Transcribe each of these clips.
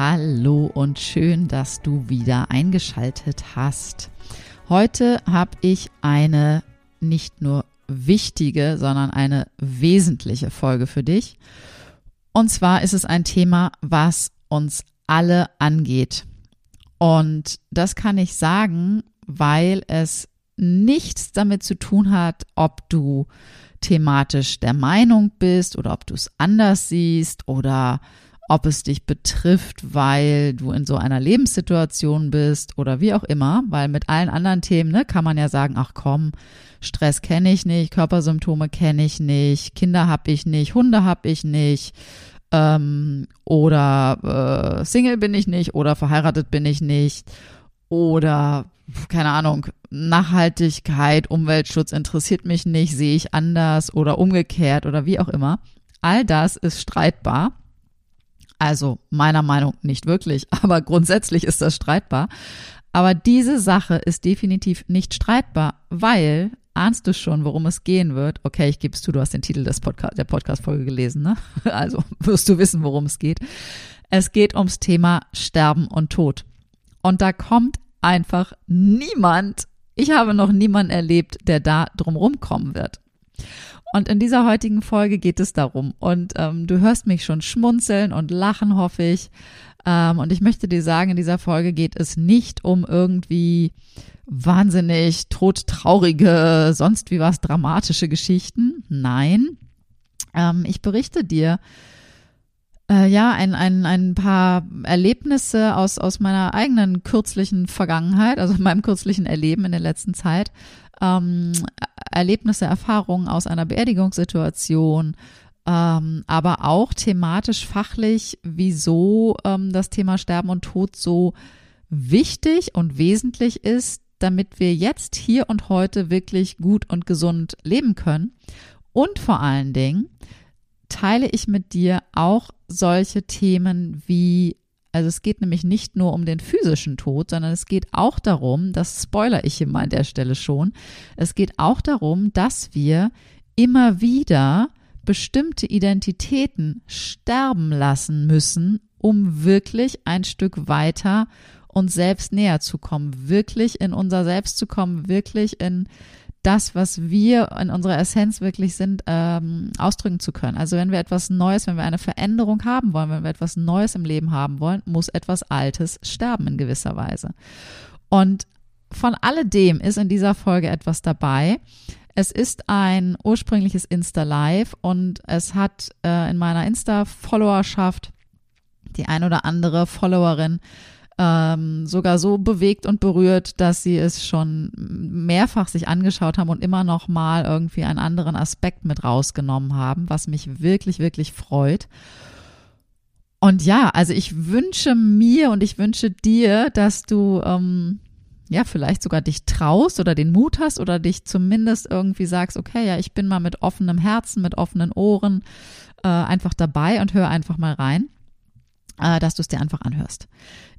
Hallo und schön, dass du wieder eingeschaltet hast. Heute habe ich eine nicht nur wichtige, sondern eine wesentliche Folge für dich. Und zwar ist es ein Thema, was uns alle angeht. Und das kann ich sagen, weil es nichts damit zu tun hat, ob du thematisch der Meinung bist oder ob du es anders siehst oder ob es dich betrifft, weil du in so einer Lebenssituation bist oder wie auch immer, weil mit allen anderen Themen ne, kann man ja sagen, ach komm, Stress kenne ich nicht, Körpersymptome kenne ich nicht, Kinder habe ich nicht, Hunde habe ich nicht ähm, oder äh, Single bin ich nicht oder verheiratet bin ich nicht oder keine Ahnung, Nachhaltigkeit, Umweltschutz interessiert mich nicht, sehe ich anders oder umgekehrt oder wie auch immer. All das ist streitbar also meiner Meinung nicht wirklich, aber grundsätzlich ist das streitbar. Aber diese Sache ist definitiv nicht streitbar, weil ahnst du schon, worum es gehen wird? Okay, ich gebe es zu, du hast den Titel des Podcast, der Podcast-Folge gelesen, ne? Also wirst du wissen, worum es geht. Es geht ums Thema Sterben und Tod. Und da kommt einfach niemand, ich habe noch niemanden erlebt, der da drumrum kommen wird. Und in dieser heutigen Folge geht es darum. Und ähm, du hörst mich schon schmunzeln und lachen, hoffe ich. Ähm, und ich möchte dir sagen, in dieser Folge geht es nicht um irgendwie wahnsinnig todtraurige, sonst wie was dramatische Geschichten. Nein. Ähm, ich berichte dir äh, ja, ein, ein, ein paar Erlebnisse aus, aus meiner eigenen kürzlichen Vergangenheit, also meinem kürzlichen Erleben in der letzten Zeit, ähm, Erlebnisse, Erfahrungen aus einer Beerdigungssituation, ähm, aber auch thematisch, fachlich, wieso ähm, das Thema Sterben und Tod so wichtig und wesentlich ist, damit wir jetzt hier und heute wirklich gut und gesund leben können. Und vor allen Dingen teile ich mit dir auch solche Themen wie also es geht nämlich nicht nur um den physischen Tod, sondern es geht auch darum, das spoiler ich hier mal an der Stelle schon, es geht auch darum, dass wir immer wieder bestimmte Identitäten sterben lassen müssen, um wirklich ein Stück weiter uns selbst näher zu kommen, wirklich in unser Selbst zu kommen, wirklich in das, was wir in unserer Essenz wirklich sind, ähm, ausdrücken zu können. Also wenn wir etwas Neues, wenn wir eine Veränderung haben wollen, wenn wir etwas Neues im Leben haben wollen, muss etwas Altes sterben in gewisser Weise. Und von alledem ist in dieser Folge etwas dabei. Es ist ein ursprüngliches Insta-Live und es hat äh, in meiner Insta-Followerschaft die ein oder andere Followerin ähm, sogar so bewegt und berührt, dass sie es schon mehrfach sich angeschaut haben und immer noch mal irgendwie einen anderen Aspekt mit rausgenommen haben, was mich wirklich, wirklich freut. Und ja, also ich wünsche mir und ich wünsche dir, dass du ähm, ja vielleicht sogar dich traust oder den Mut hast oder dich zumindest irgendwie sagst, okay, ja, ich bin mal mit offenem Herzen, mit offenen Ohren äh, einfach dabei und hör einfach mal rein dass du es dir einfach anhörst.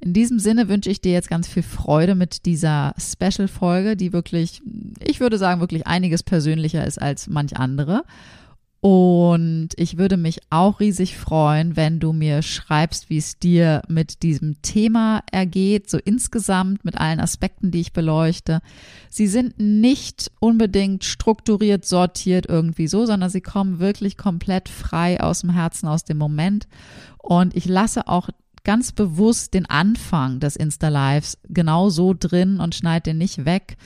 In diesem Sinne wünsche ich dir jetzt ganz viel Freude mit dieser Special-Folge, die wirklich, ich würde sagen, wirklich einiges persönlicher ist als manch andere. Und ich würde mich auch riesig freuen, wenn du mir schreibst, wie es dir mit diesem Thema ergeht, so insgesamt mit allen Aspekten, die ich beleuchte. Sie sind nicht unbedingt strukturiert, sortiert irgendwie so, sondern sie kommen wirklich komplett frei aus dem Herzen, aus dem Moment. Und ich lasse auch ganz bewusst den Anfang des Insta-Lives genau so drin und schneide den nicht weg,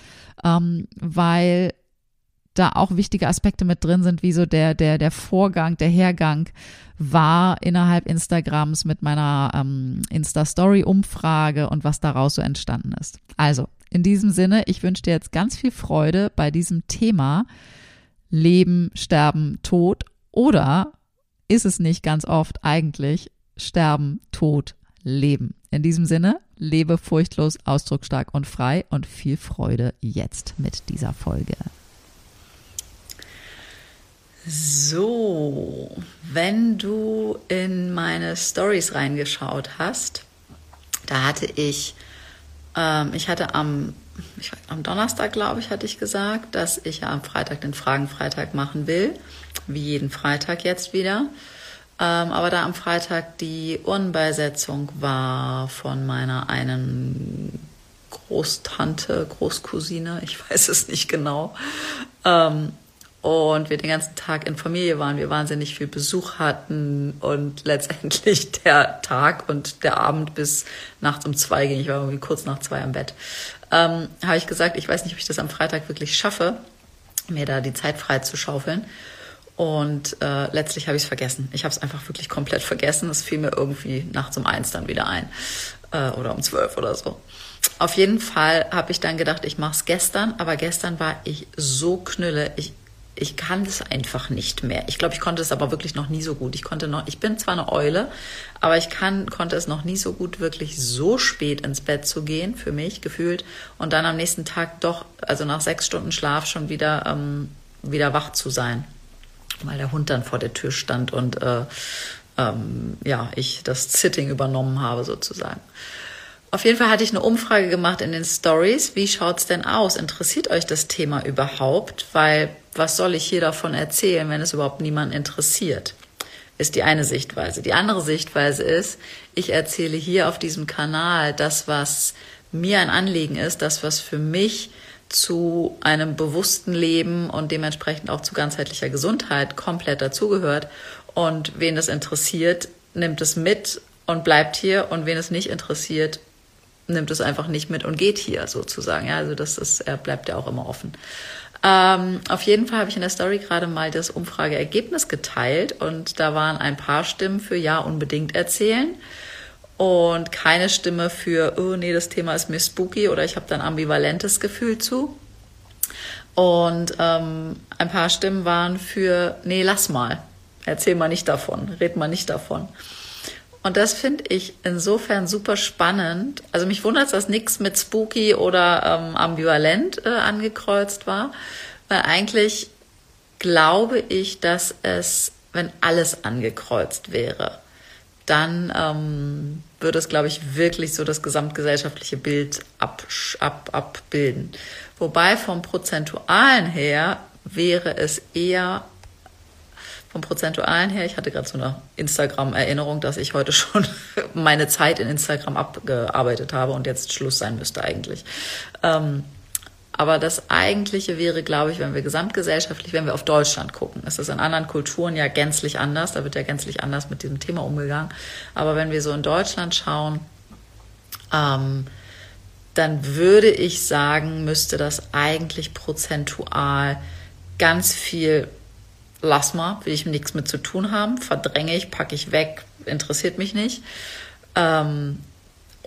ähm, weil da auch wichtige Aspekte mit drin sind, wie so der, der, der Vorgang, der Hergang war innerhalb Instagrams mit meiner ähm, Insta-Story-Umfrage und was daraus so entstanden ist. Also, in diesem Sinne, ich wünsche dir jetzt ganz viel Freude bei diesem Thema Leben, Sterben, Tod oder ist es nicht ganz oft eigentlich Sterben, Tod, Leben? In diesem Sinne, lebe furchtlos, ausdrucksstark und frei und viel Freude jetzt mit dieser Folge. So, wenn du in meine Stories reingeschaut hast, da hatte ich, ähm, ich hatte am, ich, am Donnerstag, glaube ich, hatte ich gesagt, dass ich ja am Freitag den Fragenfreitag machen will, wie jeden Freitag jetzt wieder. Ähm, aber da am Freitag die Urnenbeisetzung war von meiner einen Großtante, Großcousine, ich weiß es nicht genau, ähm, und wir den ganzen Tag in Familie waren, wir wahnsinnig viel Besuch hatten und letztendlich der Tag und der Abend bis nachts um zwei ging, ich war irgendwie kurz nach zwei am Bett, ähm, habe ich gesagt, ich weiß nicht, ob ich das am Freitag wirklich schaffe, mir da die Zeit frei zu schaufeln. Und äh, letztlich habe ich es vergessen. Ich habe es einfach wirklich komplett vergessen. Es fiel mir irgendwie nachts um eins dann wieder ein äh, oder um zwölf oder so. Auf jeden Fall habe ich dann gedacht, ich mache es gestern, aber gestern war ich so knülle. Ich, ich kann es einfach nicht mehr. Ich glaube, ich konnte es aber wirklich noch nie so gut. Ich konnte noch, ich bin zwar eine Eule, aber ich kann, konnte es noch nie so gut, wirklich so spät ins Bett zu gehen, für mich gefühlt, und dann am nächsten Tag doch, also nach sechs Stunden Schlaf schon wieder, ähm, wieder wach zu sein. Weil der Hund dann vor der Tür stand und äh, ähm, ja, ich das Sitting übernommen habe sozusagen. Auf jeden Fall hatte ich eine Umfrage gemacht in den Stories. Wie schaut's denn aus? Interessiert euch das Thema überhaupt? Weil was soll ich hier davon erzählen, wenn es überhaupt niemanden interessiert? Ist die eine Sichtweise. Die andere Sichtweise ist, ich erzähle hier auf diesem Kanal das, was mir ein Anliegen ist, das, was für mich zu einem bewussten Leben und dementsprechend auch zu ganzheitlicher Gesundheit komplett dazugehört. Und wen das interessiert, nimmt es mit und bleibt hier. Und wen es nicht interessiert, nimmt es einfach nicht mit und geht hier sozusagen. Ja, also das ist, er bleibt ja auch immer offen. Ähm, auf jeden Fall habe ich in der Story gerade mal das Umfrageergebnis geteilt und da waren ein paar Stimmen für ja unbedingt erzählen und keine Stimme für oh nee, das Thema ist mir spooky oder ich habe da ein ambivalentes Gefühl zu. Und ähm, ein paar Stimmen waren für nee, lass mal, erzähl mal nicht davon, red mal nicht davon. Und das finde ich insofern super spannend. Also mich wundert, dass nichts mit spooky oder ähm, ambivalent äh, angekreuzt war, weil eigentlich glaube ich, dass es, wenn alles angekreuzt wäre, dann ähm, würde es, glaube ich, wirklich so das gesamtgesellschaftliche Bild ab, ab, abbilden. Wobei vom Prozentualen her wäre es eher vom Prozentualen her, ich hatte gerade so eine Instagram-Erinnerung, dass ich heute schon meine Zeit in Instagram abgearbeitet habe und jetzt Schluss sein müsste eigentlich. Ähm, aber das Eigentliche wäre, glaube ich, wenn wir gesamtgesellschaftlich, wenn wir auf Deutschland gucken, ist das in anderen Kulturen ja gänzlich anders, da wird ja gänzlich anders mit diesem Thema umgegangen. Aber wenn wir so in Deutschland schauen, ähm, dann würde ich sagen, müsste das eigentlich prozentual ganz viel lass mal, will ich nichts mit zu tun haben, verdränge ich, packe ich weg, interessiert mich nicht. Ähm,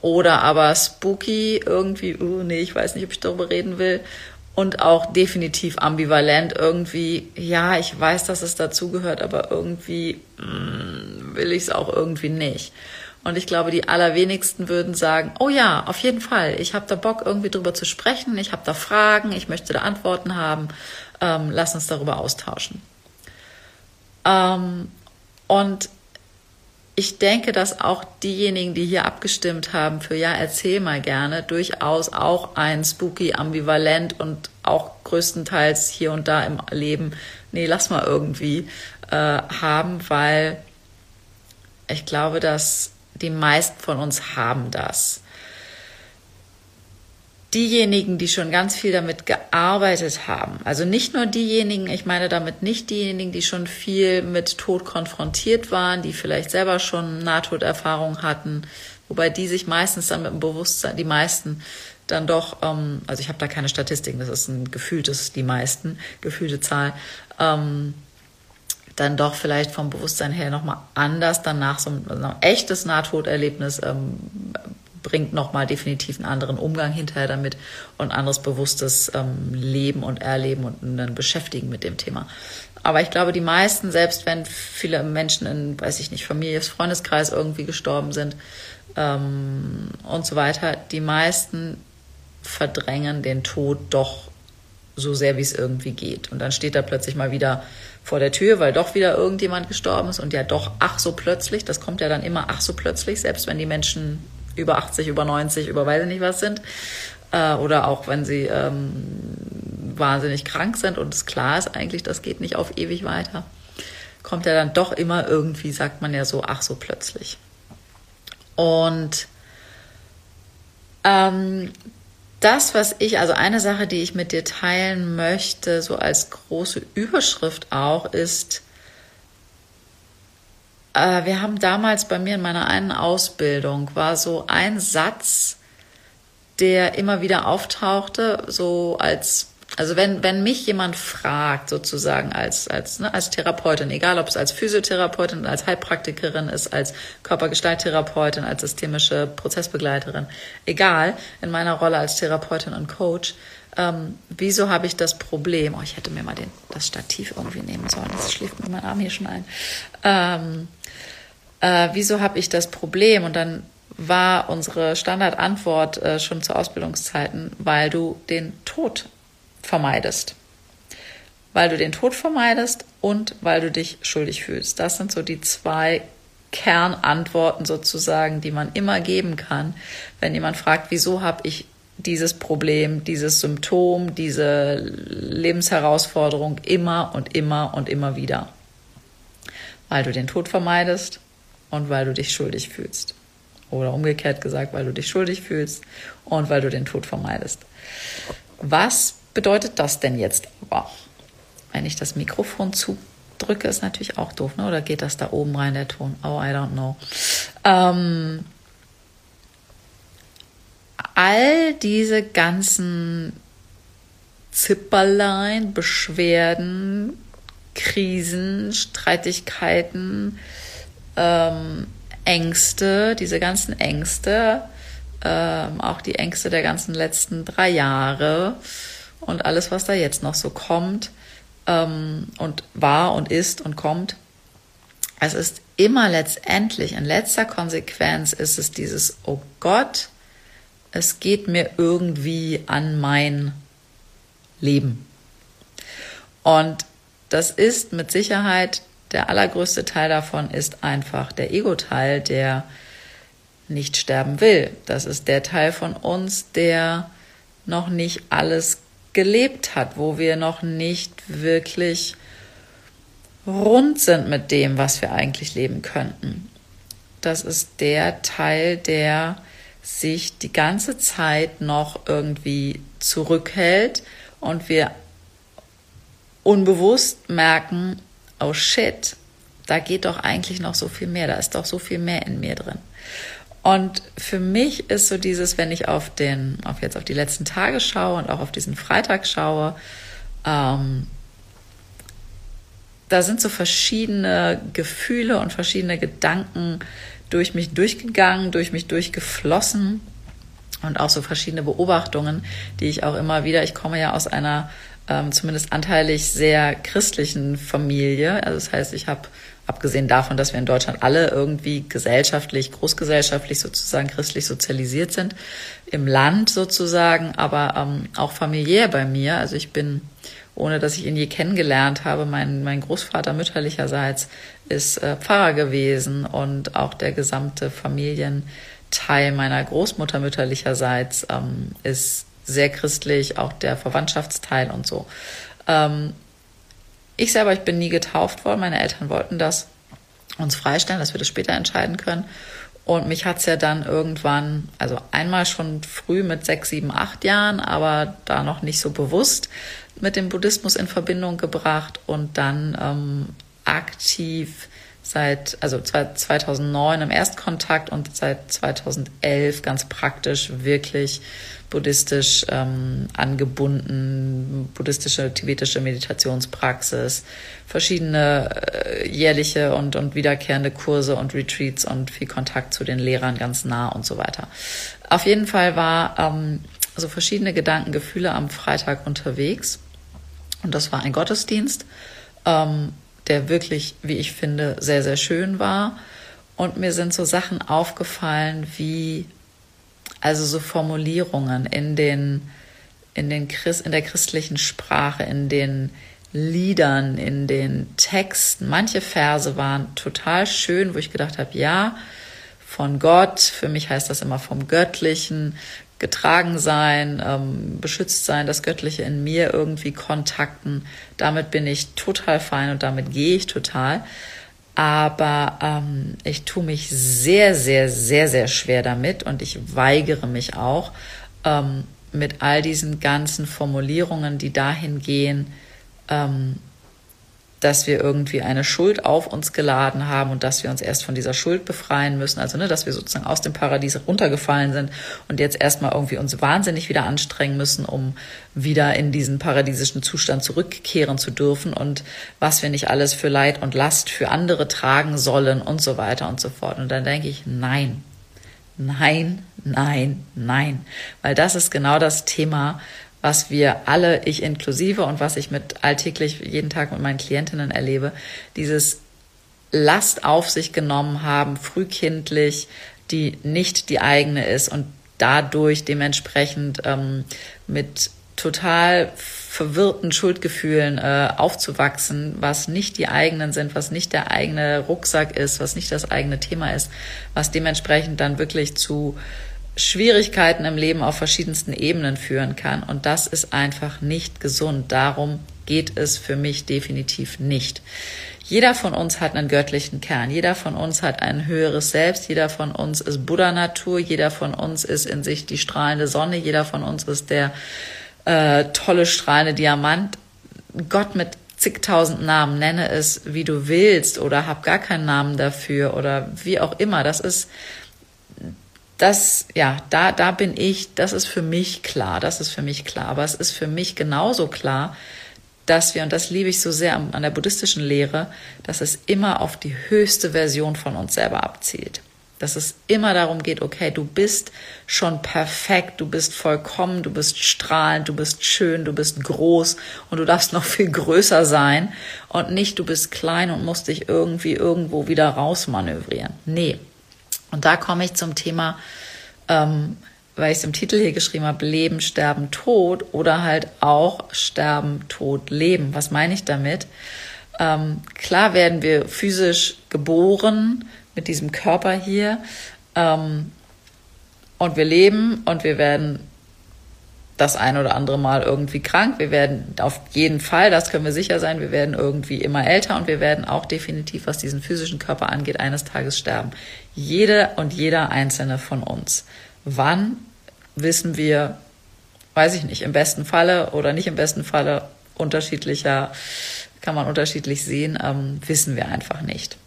oder aber spooky, irgendwie, uh, nee, ich weiß nicht, ob ich darüber reden will. Und auch definitiv ambivalent, irgendwie, ja, ich weiß, dass es dazugehört, aber irgendwie mm, will ich es auch irgendwie nicht. Und ich glaube, die allerwenigsten würden sagen, oh ja, auf jeden Fall, ich habe da Bock, irgendwie drüber zu sprechen, ich habe da Fragen, ich möchte da Antworten haben, ähm, lass uns darüber austauschen. Ähm, und ich denke, dass auch diejenigen, die hier abgestimmt haben für Ja, erzähl mal gerne, durchaus auch ein spooky, ambivalent und auch größtenteils hier und da im Leben, nee, lass mal irgendwie äh, haben, weil ich glaube, dass die meisten von uns haben das. Diejenigen, die schon ganz viel damit gearbeitet haben, also nicht nur diejenigen, ich meine damit nicht diejenigen, die schon viel mit Tod konfrontiert waren, die vielleicht selber schon Nahtoderfahrung hatten, wobei die sich meistens dann mit dem Bewusstsein, die meisten dann doch, ähm, also ich habe da keine Statistiken, das ist ein gefühltes, die meisten, gefühlte Zahl, ähm, dann doch vielleicht vom Bewusstsein her nochmal anders danach so ein, so ein echtes Nahtoderlebnis ähm, bringt nochmal definitiv einen anderen Umgang hinterher damit und anderes bewusstes ähm, Leben und Erleben und ein Beschäftigen mit dem Thema. Aber ich glaube, die meisten, selbst wenn viele Menschen in, weiß ich nicht, Familie, Freundeskreis irgendwie gestorben sind ähm, und so weiter, die meisten verdrängen den Tod doch so sehr, wie es irgendwie geht. Und dann steht er plötzlich mal wieder vor der Tür, weil doch wieder irgendjemand gestorben ist und ja doch ach so plötzlich, das kommt ja dann immer ach so plötzlich, selbst wenn die Menschen über 80, über 90, über weiß ich nicht was sind. Äh, oder auch wenn sie ähm, wahnsinnig krank sind und es klar ist eigentlich, das geht nicht auf ewig weiter, kommt ja dann doch immer irgendwie, sagt man ja so, ach so plötzlich. Und ähm, das, was ich, also eine Sache, die ich mit dir teilen möchte, so als große Überschrift auch, ist, äh, wir haben damals bei mir in meiner einen Ausbildung, war so ein Satz, der immer wieder auftauchte, so als, also wenn, wenn mich jemand fragt, sozusagen als, als, ne, als Therapeutin, egal ob es als Physiotherapeutin, als Heilpraktikerin ist, als Körpergestalttherapeutin, als systemische Prozessbegleiterin, egal, in meiner Rolle als Therapeutin und Coach, ähm, wieso habe ich das Problem? Oh, ich hätte mir mal den, das Stativ irgendwie nehmen sollen. Das schläft mir mein Arm hier schon ein. Ähm, äh, wieso habe ich das Problem? Und dann war unsere Standardantwort äh, schon zu Ausbildungszeiten, weil du den Tod vermeidest. Weil du den Tod vermeidest und weil du dich schuldig fühlst. Das sind so die zwei Kernantworten sozusagen, die man immer geben kann, wenn jemand fragt, wieso habe ich dieses Problem, dieses Symptom, diese Lebensherausforderung immer und immer und immer wieder. Weil du den Tod vermeidest und weil du dich schuldig fühlst. Oder umgekehrt gesagt, weil du dich schuldig fühlst und weil du den Tod vermeidest. Was bedeutet das denn jetzt aber? Wenn ich das Mikrofon zudrücke, ist natürlich auch doof, ne? oder geht das da oben rein, der Ton? Oh, I don't know. Ähm, all diese ganzen Zipperlein, Beschwerden, Krisen, Streitigkeiten, ähm, Ängste, diese ganzen Ängste, ähm, auch die Ängste der ganzen letzten drei Jahre und alles, was da jetzt noch so kommt ähm, und war und ist und kommt. Es ist immer letztendlich, in letzter Konsequenz ist es dieses, oh Gott, es geht mir irgendwie an mein Leben. Und das ist mit Sicherheit der allergrößte Teil davon ist einfach der Ego-Teil, der nicht sterben will. Das ist der Teil von uns, der noch nicht alles gelebt hat, wo wir noch nicht wirklich rund sind mit dem, was wir eigentlich leben könnten. Das ist der Teil, der sich die ganze Zeit noch irgendwie zurückhält und wir unbewusst merken, oh shit, da geht doch eigentlich noch so viel mehr, da ist doch so viel mehr in mir drin. Und für mich ist so dieses, wenn ich auf den, auf jetzt auf die letzten Tage schaue und auch auf diesen Freitag schaue, ähm, da sind so verschiedene Gefühle und verschiedene Gedanken durch mich durchgegangen, durch mich durchgeflossen und auch so verschiedene Beobachtungen, die ich auch immer wieder, ich komme ja aus einer ähm, zumindest anteilig sehr christlichen Familie. Also das heißt, ich habe abgesehen davon, dass wir in Deutschland alle irgendwie gesellschaftlich, großgesellschaftlich sozusagen christlich sozialisiert sind, im Land sozusagen, aber ähm, auch familiär bei mir. Also ich bin, ohne dass ich ihn je kennengelernt habe, mein, mein Großvater mütterlicherseits ist äh, Pfarrer gewesen und auch der gesamte Familienteil meiner Großmutter mütterlicherseits ähm, ist sehr christlich, auch der Verwandtschaftsteil und so. Ähm, ich selber, ich bin nie getauft worden. Meine Eltern wollten das uns freistellen, dass wir das später entscheiden können. Und mich hat's ja dann irgendwann, also einmal schon früh mit sechs, sieben, acht Jahren, aber da noch nicht so bewusst mit dem Buddhismus in Verbindung gebracht und dann ähm, aktiv seit, also 2009 im Erstkontakt und seit 2011 ganz praktisch wirklich buddhistisch ähm, angebunden, buddhistische, tibetische Meditationspraxis, verschiedene äh, jährliche und, und wiederkehrende Kurse und Retreats und viel Kontakt zu den Lehrern ganz nah und so weiter. Auf jeden Fall war ähm, so verschiedene Gedanken, Gefühle am Freitag unterwegs und das war ein Gottesdienst. Ähm, der wirklich, wie ich finde, sehr, sehr schön war. Und mir sind so Sachen aufgefallen wie, also so Formulierungen in den, in den Christ, in der christlichen Sprache, in den Liedern, in den Texten. Manche Verse waren total schön, wo ich gedacht habe, ja, von Gott, für mich heißt das immer vom Göttlichen, getragen sein, ähm, beschützt sein, das Göttliche in mir irgendwie kontakten. Damit bin ich total fein und damit gehe ich total. Aber ähm, ich tue mich sehr, sehr, sehr, sehr schwer damit und ich weigere mich auch ähm, mit all diesen ganzen Formulierungen, die dahin gehen, ähm, dass wir irgendwie eine Schuld auf uns geladen haben und dass wir uns erst von dieser Schuld befreien müssen. Also, ne, dass wir sozusagen aus dem Paradies runtergefallen sind und jetzt erstmal irgendwie uns wahnsinnig wieder anstrengen müssen, um wieder in diesen paradiesischen Zustand zurückkehren zu dürfen und was wir nicht alles für Leid und Last für andere tragen sollen und so weiter und so fort. Und dann denke ich, nein, nein, nein, nein, weil das ist genau das Thema, was wir alle, ich inklusive und was ich mit alltäglich jeden Tag mit meinen Klientinnen erlebe, dieses Last auf sich genommen haben, frühkindlich, die nicht die eigene ist und dadurch dementsprechend ähm, mit total verwirrten Schuldgefühlen äh, aufzuwachsen, was nicht die eigenen sind, was nicht der eigene Rucksack ist, was nicht das eigene Thema ist, was dementsprechend dann wirklich zu Schwierigkeiten im Leben auf verschiedensten Ebenen führen kann. Und das ist einfach nicht gesund. Darum geht es für mich definitiv nicht. Jeder von uns hat einen göttlichen Kern. Jeder von uns hat ein höheres Selbst. Jeder von uns ist Buddha-Natur. Jeder von uns ist in sich die strahlende Sonne. Jeder von uns ist der äh, tolle strahlende Diamant. Gott mit zigtausend Namen, nenne es wie du willst oder hab gar keinen Namen dafür oder wie auch immer. Das ist das, ja, da, da bin ich, das ist für mich klar, das ist für mich klar. Aber es ist für mich genauso klar, dass wir, und das liebe ich so sehr an der buddhistischen Lehre, dass es immer auf die höchste Version von uns selber abzielt. Dass es immer darum geht, okay, du bist schon perfekt, du bist vollkommen, du bist strahlend, du bist schön, du bist groß und du darfst noch viel größer sein und nicht, du bist klein und musst dich irgendwie irgendwo wieder rausmanövrieren. Nee, und da komme ich zum Thema, ähm, weil ich es im Titel hier geschrieben habe, Leben, Sterben, Tod oder halt auch Sterben, Tod, Leben. Was meine ich damit? Ähm, klar werden wir physisch geboren mit diesem Körper hier ähm, und wir leben und wir werden das ein oder andere Mal irgendwie krank. Wir werden auf jeden Fall, das können wir sicher sein, wir werden irgendwie immer älter und wir werden auch definitiv, was diesen physischen Körper angeht, eines Tages sterben. Jede und jeder einzelne von uns. Wann wissen wir, weiß ich nicht, im besten Falle oder nicht im besten Falle unterschiedlicher, kann man unterschiedlich sehen, ähm, wissen wir einfach nicht.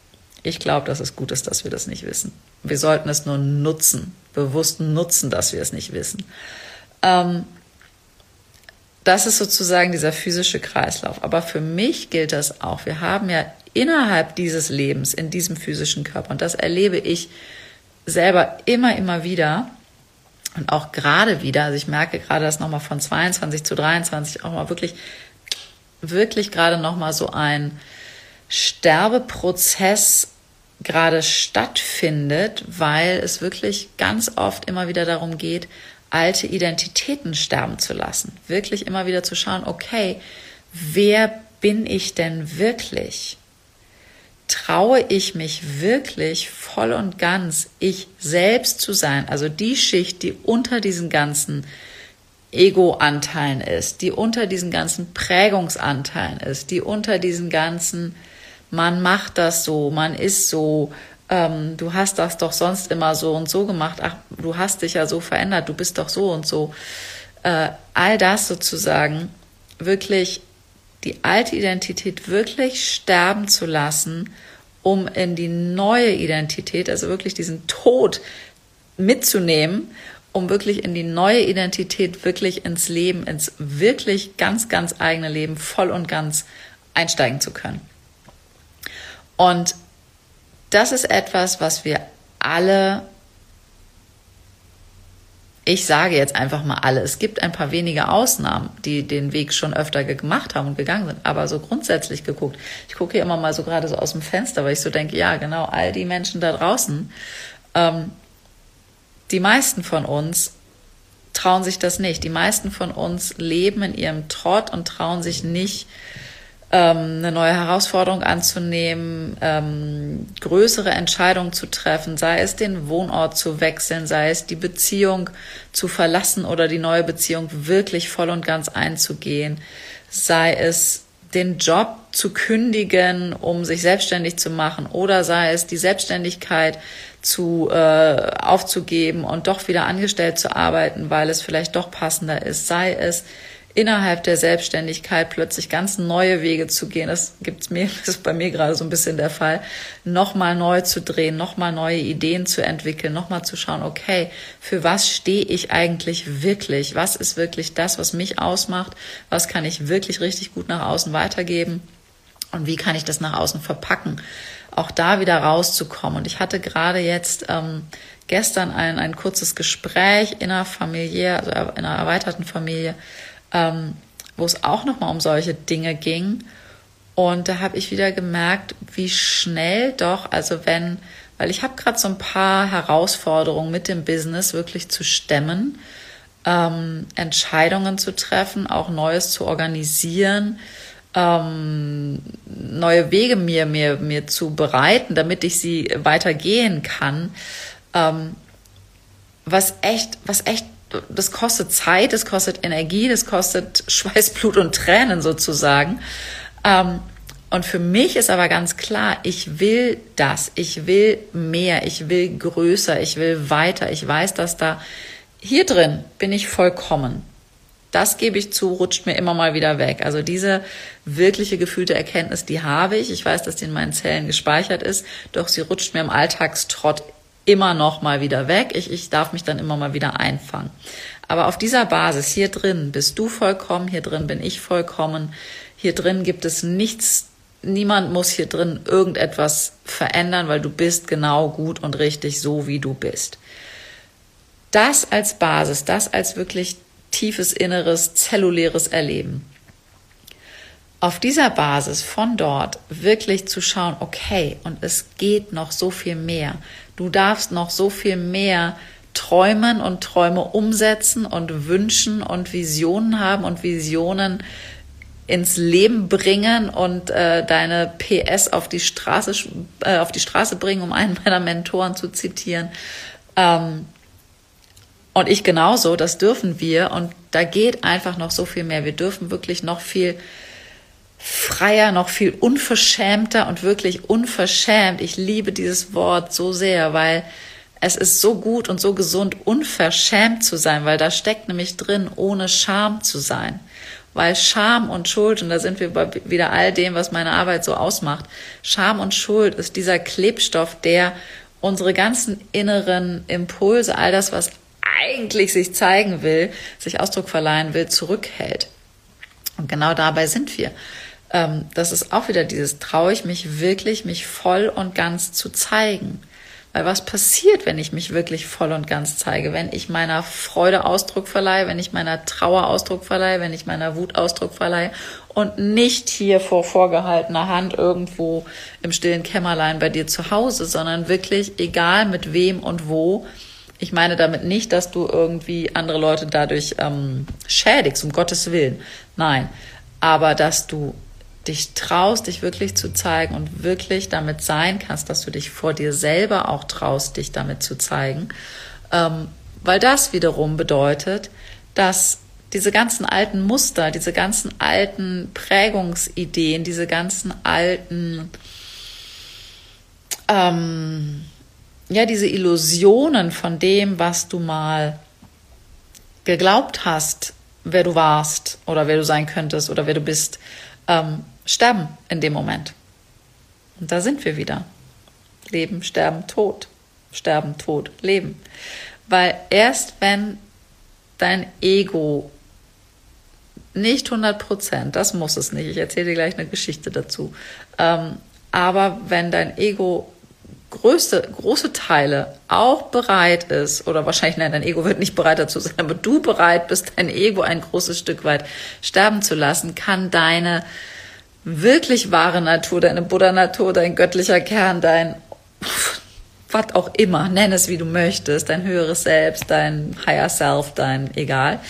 Ich glaube, dass es gut ist, dass wir das nicht wissen. Wir sollten es nur nutzen, bewusst nutzen, dass wir es nicht wissen. Ähm, das ist sozusagen dieser physische Kreislauf. Aber für mich gilt das auch. Wir haben ja innerhalb dieses Lebens, in diesem physischen Körper, und das erlebe ich selber immer, immer wieder, und auch gerade wieder, also ich merke gerade, dass nochmal von 22 zu 23 auch mal wirklich, wirklich gerade nochmal so ein Sterbeprozess gerade stattfindet, weil es wirklich ganz oft immer wieder darum geht, alte Identitäten sterben zu lassen. Wirklich immer wieder zu schauen, okay, wer bin ich denn wirklich? Traue ich mich wirklich voll und ganz, ich selbst zu sein? Also die Schicht, die unter diesen ganzen Ego-Anteilen ist, die unter diesen ganzen Prägungsanteilen ist, die unter diesen ganzen, man macht das so, man ist so, ähm, du hast das doch sonst immer so und so gemacht, ach, du hast dich ja so verändert, du bist doch so und so. Äh, all das sozusagen wirklich die alte Identität wirklich sterben zu lassen, um in die neue Identität, also wirklich diesen Tod mitzunehmen, um wirklich in die neue Identität, wirklich ins Leben, ins wirklich ganz, ganz eigene Leben voll und ganz einsteigen zu können. Und das ist etwas, was wir alle, ich sage jetzt einfach mal alle, es gibt ein paar wenige Ausnahmen, die den Weg schon öfter gemacht haben und gegangen sind, aber so grundsätzlich geguckt. Ich gucke hier immer mal so gerade so aus dem Fenster, weil ich so denke, ja, genau, all die Menschen da draußen, ähm, die meisten von uns trauen sich das nicht. Die meisten von uns leben in ihrem Trott und trauen sich nicht, ähm, eine neue Herausforderung anzunehmen, ähm, größere Entscheidungen zu treffen, sei es den Wohnort zu wechseln, sei es die Beziehung zu verlassen oder die neue Beziehung wirklich voll und ganz einzugehen, sei es den Job zu kündigen, um sich selbstständig zu machen, oder sei es die Selbstständigkeit zu äh, aufzugeben und doch wieder angestellt zu arbeiten, weil es vielleicht doch passender ist, sei es innerhalb der Selbstständigkeit plötzlich ganz neue Wege zu gehen. Das gibt's mir, das ist bei mir gerade so ein bisschen der Fall, nochmal neu zu drehen, nochmal neue Ideen zu entwickeln, nochmal zu schauen, okay, für was stehe ich eigentlich wirklich? Was ist wirklich das, was mich ausmacht? Was kann ich wirklich richtig gut nach außen weitergeben? Und wie kann ich das nach außen verpacken? Auch da wieder rauszukommen. Und ich hatte gerade jetzt ähm, gestern ein, ein kurzes Gespräch innerfamiliär, also in einer erweiterten Familie, ähm, wo es auch nochmal um solche Dinge ging. Und da habe ich wieder gemerkt, wie schnell doch, also wenn, weil ich habe gerade so ein paar Herausforderungen mit dem Business wirklich zu stemmen, ähm, Entscheidungen zu treffen, auch Neues zu organisieren, ähm, neue Wege mir, mir, mir zu bereiten, damit ich sie weitergehen kann. Ähm, was echt, was echt das kostet Zeit, das kostet Energie, das kostet Schweiß, Blut und Tränen sozusagen. Ähm, und für mich ist aber ganz klar, ich will das, ich will mehr, ich will größer, ich will weiter. Ich weiß, dass da hier drin bin ich vollkommen. Das gebe ich zu, rutscht mir immer mal wieder weg. Also diese wirkliche gefühlte Erkenntnis, die habe ich. Ich weiß, dass die in meinen Zellen gespeichert ist, doch sie rutscht mir im Alltagstrott immer noch mal wieder weg. Ich, ich darf mich dann immer mal wieder einfangen. Aber auf dieser Basis, hier drin bist du vollkommen, hier drin bin ich vollkommen, hier drin gibt es nichts, niemand muss hier drin irgendetwas verändern, weil du bist genau gut und richtig so, wie du bist. Das als Basis, das als wirklich tiefes inneres, zelluläres Erleben. Auf dieser Basis von dort wirklich zu schauen, okay, und es geht noch so viel mehr. Du darfst noch so viel mehr träumen und Träume umsetzen und wünschen und Visionen haben und Visionen ins Leben bringen und äh, deine PS auf die Straße äh, auf die Straße bringen, um einen meiner Mentoren zu zitieren. Ähm, und ich genauso, das dürfen wir und da geht einfach noch so viel mehr. Wir dürfen wirklich noch viel freier, noch viel unverschämter und wirklich unverschämt. Ich liebe dieses Wort so sehr, weil es ist so gut und so gesund, unverschämt zu sein, weil da steckt nämlich drin, ohne Scham zu sein. Weil Scham und Schuld, und da sind wir bei wieder all dem, was meine Arbeit so ausmacht, Scham und Schuld ist dieser Klebstoff, der unsere ganzen inneren Impulse, all das, was eigentlich sich zeigen will, sich Ausdruck verleihen will, zurückhält. Und genau dabei sind wir ähm, das ist auch wieder dieses, traue ich mich wirklich, mich voll und ganz zu zeigen. Weil was passiert, wenn ich mich wirklich voll und ganz zeige? Wenn ich meiner Freude Ausdruck verleihe, wenn ich meiner Trauer Ausdruck verleihe, wenn ich meiner Wut Ausdruck verleihe und nicht hier vor vorgehaltener Hand irgendwo im stillen Kämmerlein bei dir zu Hause, sondern wirklich egal mit wem und wo. Ich meine damit nicht, dass du irgendwie andere Leute dadurch ähm, schädigst, um Gottes Willen. Nein. Aber dass du dich traust, dich wirklich zu zeigen und wirklich damit sein kannst, dass du dich vor dir selber auch traust, dich damit zu zeigen. Ähm, weil das wiederum bedeutet, dass diese ganzen alten Muster, diese ganzen alten Prägungsideen, diese ganzen alten ähm, ja, diese Illusionen von dem, was du mal geglaubt hast, wer du warst oder wer du sein könntest oder wer du bist, ähm, sterben in dem Moment. Und da sind wir wieder. Leben, sterben, Tod. Sterben, Tod, Leben. Weil erst wenn dein Ego nicht 100 Prozent, das muss es nicht, ich erzähle dir gleich eine Geschichte dazu, ähm, aber wenn dein Ego größte, große Teile auch bereit ist, oder wahrscheinlich, nein, dein Ego wird nicht bereit dazu sein, aber du bereit bist, dein Ego ein großes Stück weit sterben zu lassen, kann deine wirklich wahre Natur, deine Buddha-Natur, dein göttlicher Kern, dein was auch immer, nenn es wie du möchtest, dein höheres Selbst, dein Higher Self, dein egal,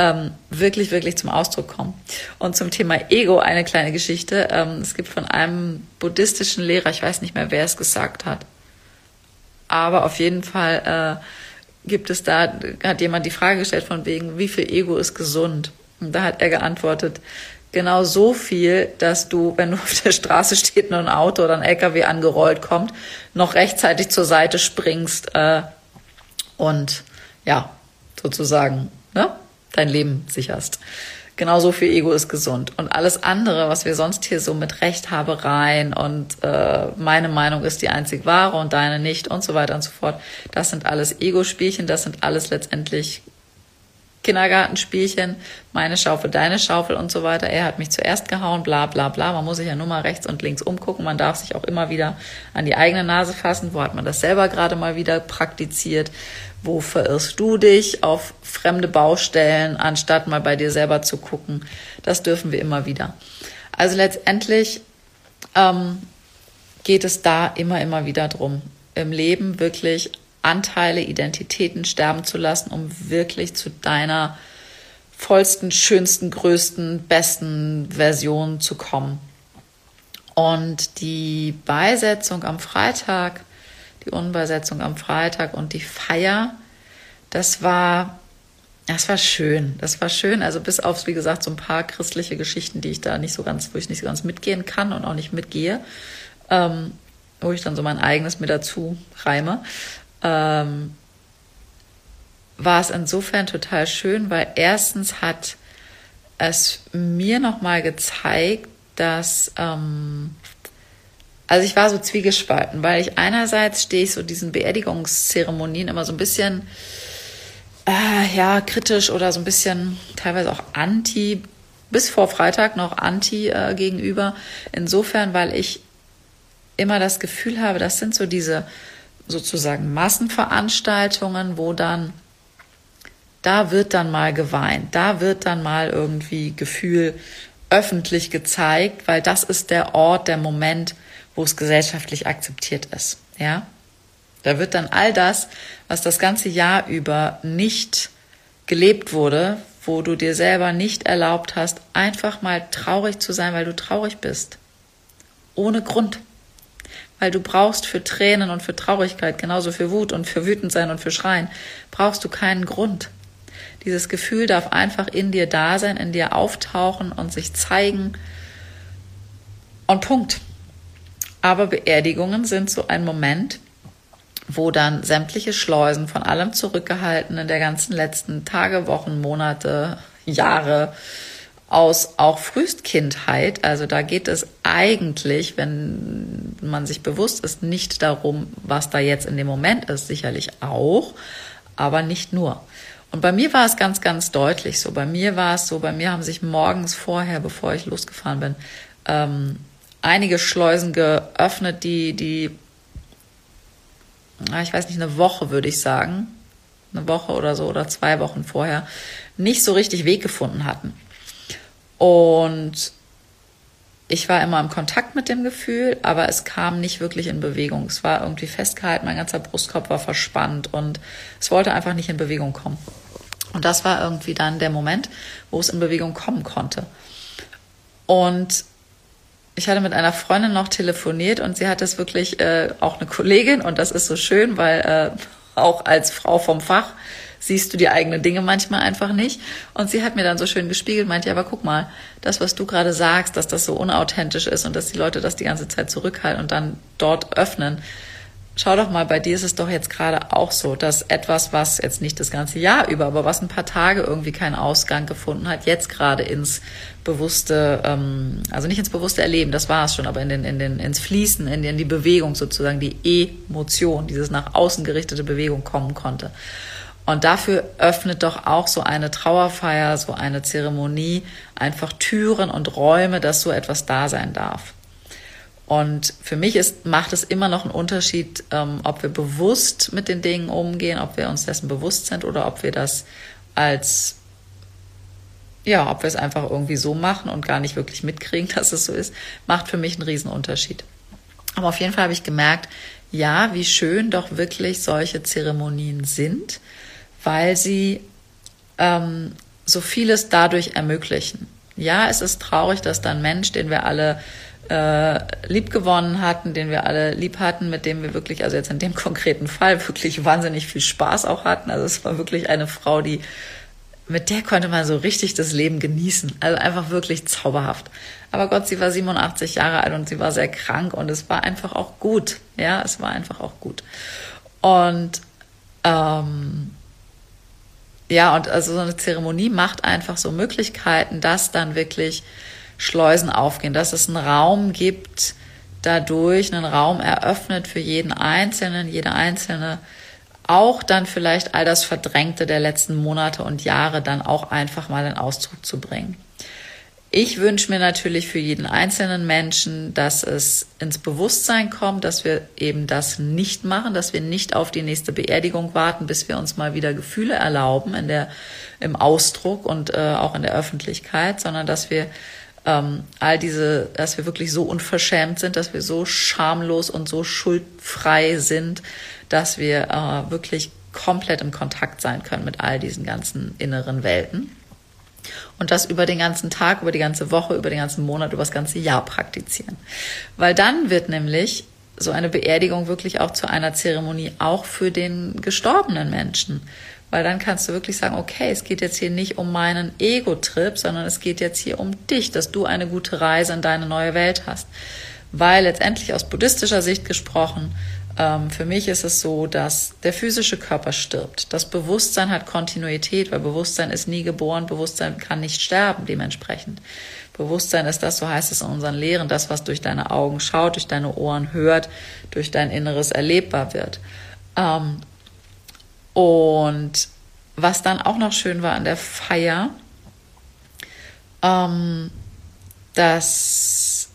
ähm, wirklich, wirklich zum Ausdruck kommen. Und zum Thema Ego eine kleine Geschichte. Ähm, es gibt von einem buddhistischen Lehrer, ich weiß nicht mehr, wer es gesagt hat, aber auf jeden Fall äh, gibt es da, hat jemand die Frage gestellt von wegen, wie viel Ego ist gesund? Und da hat er geantwortet, genau so viel, dass du, wenn du auf der Straße steht und ein Auto oder ein LKW angerollt kommt, noch rechtzeitig zur Seite springst äh, und ja, sozusagen, ne? Dein Leben sicherst. Genauso viel Ego ist gesund. Und alles andere, was wir sonst hier so mit Rechthabereien und äh, meine Meinung ist die einzig wahre und deine nicht und so weiter und so fort, das sind alles Ego-Spielchen, das sind alles letztendlich Kindergartenspielchen, meine Schaufel, deine Schaufel und so weiter. Er hat mich zuerst gehauen, bla bla bla. Man muss sich ja nur mal rechts und links umgucken. Man darf sich auch immer wieder an die eigene Nase fassen. Wo hat man das selber gerade mal wieder praktiziert? Wo verirrst du dich auf fremde Baustellen, anstatt mal bei dir selber zu gucken? Das dürfen wir immer wieder. Also letztendlich ähm, geht es da immer, immer wieder drum, im Leben wirklich Anteile, Identitäten sterben zu lassen, um wirklich zu deiner vollsten, schönsten, größten, besten Version zu kommen. Und die Beisetzung am Freitag die Unbeisetzung am Freitag und die Feier, das war, das war schön. Das war schön. Also bis auf, wie gesagt, so ein paar christliche Geschichten, die ich da nicht so ganz, wo ich nicht so ganz mitgehen kann und auch nicht mitgehe, ähm, wo ich dann so mein eigenes mir dazu reime, ähm, war es insofern total schön, weil erstens hat es mir nochmal gezeigt, dass ähm, also ich war so zwiegespalten, weil ich einerseits stehe ich so diesen Beerdigungszeremonien immer so ein bisschen äh, ja kritisch oder so ein bisschen teilweise auch anti bis vor Freitag noch anti äh, gegenüber. Insofern, weil ich immer das Gefühl habe, das sind so diese sozusagen Massenveranstaltungen, wo dann da wird dann mal geweint, da wird dann mal irgendwie Gefühl öffentlich gezeigt, weil das ist der Ort, der Moment, wo es gesellschaftlich akzeptiert ist. Ja, da wird dann all das, was das ganze Jahr über nicht gelebt wurde, wo du dir selber nicht erlaubt hast, einfach mal traurig zu sein, weil du traurig bist. Ohne Grund. Weil du brauchst für Tränen und für Traurigkeit, genauso für Wut und für wütend sein und für Schreien, brauchst du keinen Grund. Dieses Gefühl darf einfach in dir da sein, in dir auftauchen und sich zeigen. Und Punkt. Aber Beerdigungen sind so ein Moment, wo dann sämtliche Schleusen von allem Zurückgehaltenen der ganzen letzten Tage, Wochen, Monate, Jahre aus auch Frühstkindheit, also da geht es eigentlich, wenn man sich bewusst ist, nicht darum, was da jetzt in dem Moment ist, sicherlich auch, aber nicht nur. Und bei mir war es ganz, ganz deutlich so. Bei mir war es so, bei mir haben sich morgens vorher, bevor ich losgefahren bin, ähm, einige Schleusen geöffnet, die, die, ich weiß nicht, eine Woche würde ich sagen, eine Woche oder so oder zwei Wochen vorher, nicht so richtig Weg gefunden hatten. Und ich war immer im Kontakt mit dem Gefühl, aber es kam nicht wirklich in Bewegung. Es war irgendwie festgehalten, mein ganzer Brustkorb war verspannt und es wollte einfach nicht in Bewegung kommen. Und das war irgendwie dann der Moment, wo es in Bewegung kommen konnte. Und ich hatte mit einer Freundin noch telefoniert und sie hat das wirklich äh, auch eine Kollegin und das ist so schön, weil äh, auch als Frau vom Fach siehst du die eigenen Dinge manchmal einfach nicht. Und sie hat mir dann so schön gespiegelt, meinte, aber guck mal, das, was du gerade sagst, dass das so unauthentisch ist und dass die Leute das die ganze Zeit zurückhalten und dann dort öffnen, schau doch mal, bei dir ist es doch jetzt gerade auch so, dass etwas, was jetzt nicht das ganze Jahr über, aber was ein paar Tage irgendwie keinen Ausgang gefunden hat, jetzt gerade ins bewusste, ähm, also nicht ins bewusste Erleben, das war es schon, aber in den, in den, ins Fließen, in, in die Bewegung sozusagen, die Emotion, dieses nach außen gerichtete Bewegung kommen konnte. Und dafür öffnet doch auch so eine Trauerfeier, so eine Zeremonie einfach Türen und Räume, dass so etwas da sein darf. Und für mich ist, macht es immer noch einen Unterschied, ähm, ob wir bewusst mit den Dingen umgehen, ob wir uns dessen bewusst sind oder ob wir das als, ja, ob wir es einfach irgendwie so machen und gar nicht wirklich mitkriegen, dass es so ist, macht für mich einen riesen Unterschied. Aber auf jeden Fall habe ich gemerkt, ja, wie schön doch wirklich solche Zeremonien sind, weil sie ähm, so vieles dadurch ermöglichen. Ja, es ist traurig, dass dann Mensch, den wir alle äh, lieb gewonnen hatten, den wir alle lieb hatten, mit dem wir wirklich, also jetzt in dem konkreten Fall wirklich wahnsinnig viel Spaß auch hatten. Also es war wirklich eine Frau, die mit der konnte man so richtig das Leben genießen. Also einfach wirklich zauberhaft. Aber Gott, sie war 87 Jahre alt und sie war sehr krank und es war einfach auch gut. Ja, es war einfach auch gut. Und ähm, ja, und also so eine Zeremonie macht einfach so Möglichkeiten, dass dann wirklich Schleusen aufgehen, dass es einen Raum gibt, dadurch einen Raum eröffnet für jeden Einzelnen, jede Einzelne, auch dann vielleicht all das Verdrängte der letzten Monate und Jahre dann auch einfach mal in Ausdruck zu bringen. Ich wünsche mir natürlich für jeden einzelnen Menschen, dass es ins Bewusstsein kommt, dass wir eben das nicht machen, dass wir nicht auf die nächste Beerdigung warten, bis wir uns mal wieder Gefühle erlauben in der, im Ausdruck und äh, auch in der Öffentlichkeit, sondern dass wir ähm, all diese, dass wir wirklich so unverschämt sind, dass wir so schamlos und so schuldfrei sind, dass wir äh, wirklich komplett im Kontakt sein können mit all diesen ganzen inneren Welten. Und das über den ganzen Tag, über die ganze Woche, über den ganzen Monat, über das ganze Jahr praktizieren. Weil dann wird nämlich so eine Beerdigung wirklich auch zu einer Zeremonie auch für den gestorbenen Menschen. Weil dann kannst du wirklich sagen, okay, es geht jetzt hier nicht um meinen Ego-Trip, sondern es geht jetzt hier um dich, dass du eine gute Reise in deine neue Welt hast. Weil letztendlich aus buddhistischer Sicht gesprochen, ähm, für mich ist es so, dass der physische Körper stirbt. Das Bewusstsein hat Kontinuität, weil Bewusstsein ist nie geboren, Bewusstsein kann nicht sterben dementsprechend. Bewusstsein ist das, so heißt es in unseren Lehren, das, was durch deine Augen schaut, durch deine Ohren hört, durch dein Inneres erlebbar wird. Ähm, und was dann auch noch schön war an der Feier, ähm, dass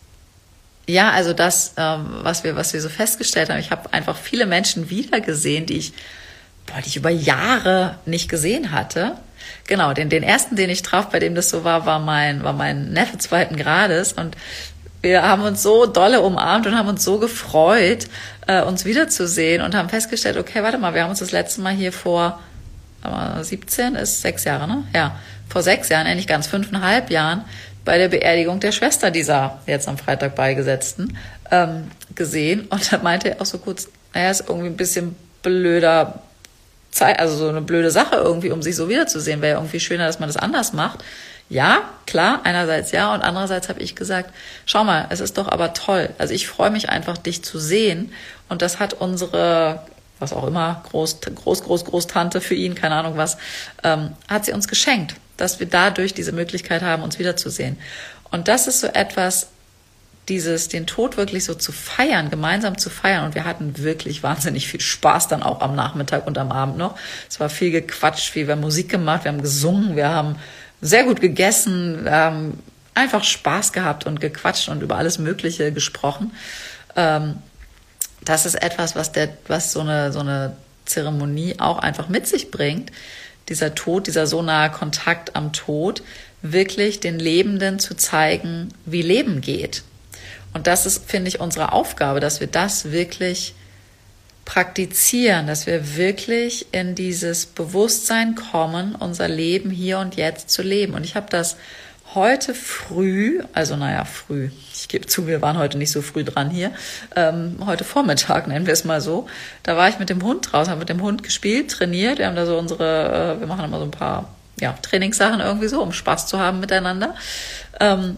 ja, also das, ähm, was wir, was wir so festgestellt haben, ich habe einfach viele Menschen wiedergesehen, die ich, boah, die ich über Jahre nicht gesehen hatte. Genau, den, den ersten, den ich traf, bei dem das so war, war mein, war mein Neffe zweiten Grades und wir haben uns so dolle umarmt und haben uns so gefreut, äh, uns wiederzusehen und haben festgestellt, okay, warte mal, wir haben uns das letzte Mal hier vor 17 ist sechs Jahre, ne? Ja, vor sechs Jahren, eigentlich ganz fünfeinhalb Jahren, bei der Beerdigung der Schwester dieser jetzt am Freitag beigesetzten ähm, gesehen. Und da meinte er auch so kurz, naja, ist irgendwie ein bisschen blöder Zeit, also so eine blöde Sache irgendwie, um sich so wiederzusehen. Wäre ja irgendwie schöner, dass man das anders macht. Ja, klar, einerseits ja und andererseits habe ich gesagt, schau mal, es ist doch aber toll. Also ich freue mich einfach, dich zu sehen und das hat unsere, was auch immer, Groß, Groß, Groß, Großtante für ihn, keine Ahnung was, ähm, hat sie uns geschenkt, dass wir dadurch diese Möglichkeit haben, uns wiederzusehen. Und das ist so etwas, dieses, den Tod wirklich so zu feiern, gemeinsam zu feiern. Und wir hatten wirklich wahnsinnig viel Spaß dann auch am Nachmittag und am Abend noch. Es war viel gequatscht, viel, wir haben Musik gemacht, wir haben gesungen, wir haben sehr gut gegessen, ähm, einfach Spaß gehabt und gequatscht und über alles Mögliche gesprochen. Ähm, das ist etwas, was der, was so eine, so eine Zeremonie auch einfach mit sich bringt. Dieser Tod, dieser so nahe Kontakt am Tod, wirklich den Lebenden zu zeigen, wie Leben geht. Und das ist, finde ich, unsere Aufgabe, dass wir das wirklich praktizieren, dass wir wirklich in dieses Bewusstsein kommen, unser Leben hier und jetzt zu leben. Und ich habe das heute früh, also naja, früh, ich gebe zu, wir waren heute nicht so früh dran hier, ähm, heute Vormittag nennen wir es mal so, da war ich mit dem Hund draußen, habe mit dem Hund gespielt, trainiert, wir haben da so unsere, äh, wir machen immer so ein paar ja, Trainingssachen irgendwie so, um Spaß zu haben miteinander. Ähm,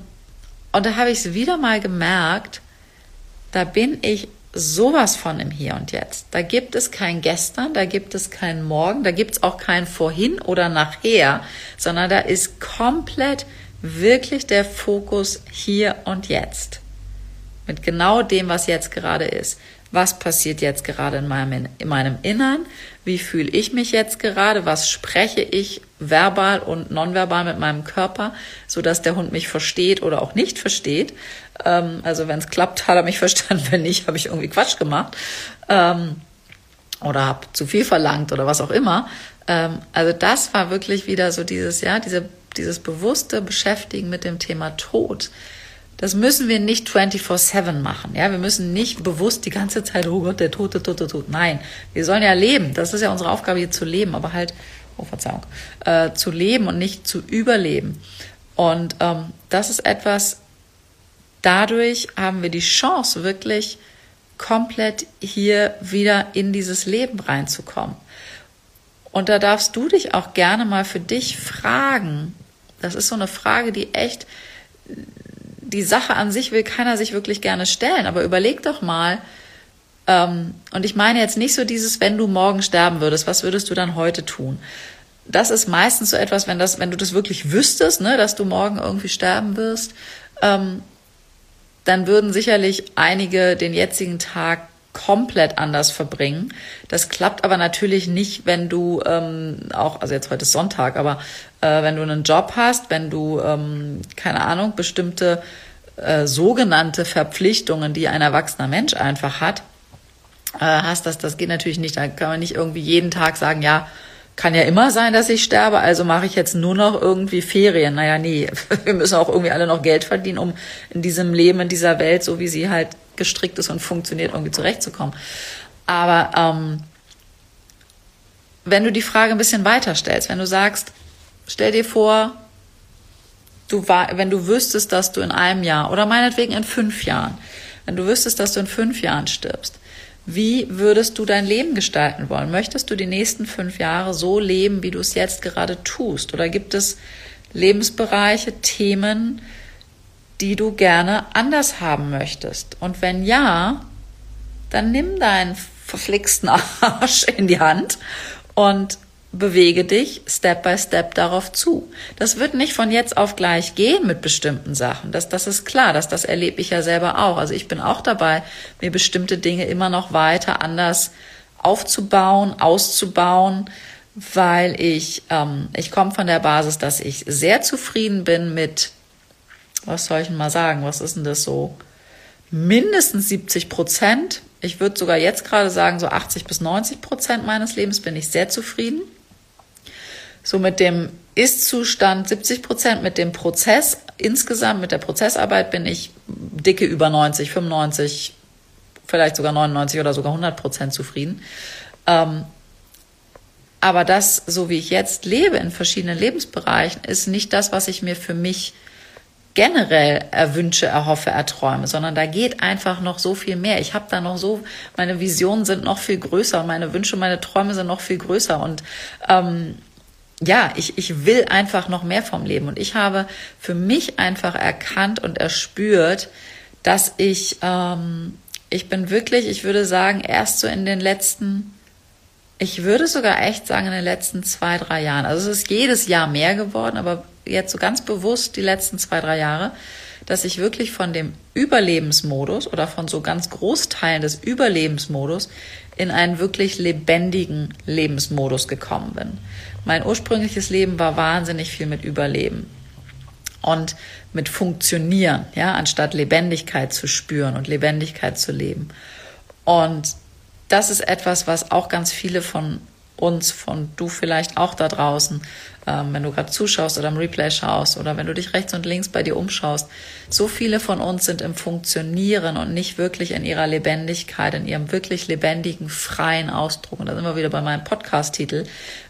und da habe ich es wieder mal gemerkt, da bin ich sowas von im Hier und Jetzt. Da gibt es kein Gestern, da gibt es kein Morgen, da gibt es auch kein Vorhin oder Nachher, sondern da ist komplett wirklich der Fokus hier und jetzt. Mit genau dem, was jetzt gerade ist. Was passiert jetzt gerade in meinem, in meinem Innern? Wie fühle ich mich jetzt gerade? Was spreche ich verbal und nonverbal mit meinem Körper, so dass der Hund mich versteht oder auch nicht versteht? Ähm, also wenn es klappt, hat er mich verstanden. Wenn nicht, habe ich irgendwie Quatsch gemacht ähm, oder habe zu viel verlangt oder was auch immer. Ähm, also das war wirklich wieder so dieses ja diese dieses bewusste Beschäftigen mit dem Thema Tod das müssen wir nicht 24-7 machen. Ja, wir müssen nicht bewusst die ganze Zeit, oh Gott, der Tote, Tote, Tote. Nein, wir sollen ja leben. Das ist ja unsere Aufgabe hier zu leben, aber halt, oh Verzeihung, äh, zu leben und nicht zu überleben. Und ähm, das ist etwas, dadurch haben wir die Chance, wirklich komplett hier wieder in dieses Leben reinzukommen. Und da darfst du dich auch gerne mal für dich fragen. Das ist so eine Frage, die echt die Sache an sich will keiner sich wirklich gerne stellen, aber überleg doch mal, ähm, und ich meine jetzt nicht so dieses, wenn du morgen sterben würdest, was würdest du dann heute tun? Das ist meistens so etwas, wenn das, wenn du das wirklich wüsstest, ne, dass du morgen irgendwie sterben wirst, ähm, dann würden sicherlich einige den jetzigen Tag komplett anders verbringen. Das klappt aber natürlich nicht, wenn du ähm, auch, also jetzt heute ist Sonntag, aber äh, wenn du einen Job hast, wenn du, ähm, keine Ahnung, bestimmte äh, sogenannte Verpflichtungen, die ein erwachsener Mensch einfach hat, äh, hast, das, das geht natürlich nicht. Da kann man nicht irgendwie jeden Tag sagen, ja, kann ja immer sein, dass ich sterbe, also mache ich jetzt nur noch irgendwie Ferien. Naja, nee, wir müssen auch irgendwie alle noch Geld verdienen, um in diesem Leben, in dieser Welt, so wie sie halt gestrickt ist und funktioniert, irgendwie zurechtzukommen. Aber ähm, wenn du die Frage ein bisschen weiter stellst, wenn du sagst, stell dir vor, du war, wenn du wüsstest, dass du in einem Jahr oder meinetwegen in fünf Jahren, wenn du wüsstest, dass du in fünf Jahren stirbst, wie würdest du dein Leben gestalten wollen? Möchtest du die nächsten fünf Jahre so leben, wie du es jetzt gerade tust? Oder gibt es Lebensbereiche, Themen, die du gerne anders haben möchtest? Und wenn ja, dann nimm deinen verflixten Arsch in die Hand und bewege dich Step by Step darauf zu. Das wird nicht von jetzt auf gleich gehen mit bestimmten Sachen. Das, das ist klar, dass das erlebe ich ja selber auch. Also ich bin auch dabei, mir bestimmte Dinge immer noch weiter anders aufzubauen, auszubauen, weil ich, ähm, ich komme von der Basis, dass ich sehr zufrieden bin mit was soll ich denn mal sagen, was ist denn das so? Mindestens 70 Prozent. Ich würde sogar jetzt gerade sagen, so 80 bis 90 Prozent meines Lebens bin ich sehr zufrieden. So mit dem Ist-Zustand 70 Prozent, mit dem Prozess insgesamt, mit der Prozessarbeit bin ich dicke über 90, 95, vielleicht sogar 99 oder sogar 100 Prozent zufrieden. Ähm, aber das, so wie ich jetzt lebe in verschiedenen Lebensbereichen, ist nicht das, was ich mir für mich generell erwünsche, erhoffe, erträume, sondern da geht einfach noch so viel mehr. Ich habe da noch so, meine Visionen sind noch viel größer und meine Wünsche, meine Träume sind noch viel größer und ähm, ja, ich, ich will einfach noch mehr vom Leben. Und ich habe für mich einfach erkannt und erspürt, dass ich, ähm, ich bin wirklich, ich würde sagen, erst so in den letzten, ich würde sogar echt sagen, in den letzten zwei, drei Jahren. Also es ist jedes Jahr mehr geworden, aber jetzt so ganz bewusst die letzten zwei, drei Jahre, dass ich wirklich von dem Überlebensmodus oder von so ganz Großteilen des Überlebensmodus in einen wirklich lebendigen Lebensmodus gekommen bin. Mein ursprüngliches Leben war wahnsinnig viel mit Überleben und mit Funktionieren, ja, anstatt Lebendigkeit zu spüren und Lebendigkeit zu leben. Und das ist etwas, was auch ganz viele von uns, von du vielleicht auch da draußen, ähm, wenn du gerade zuschaust oder im Replay schaust oder wenn du dich rechts und links bei dir umschaust. So viele von uns sind im Funktionieren und nicht wirklich in ihrer Lebendigkeit, in ihrem wirklich lebendigen, freien Ausdruck. Und da sind wir wieder bei meinem Podcast-Titel,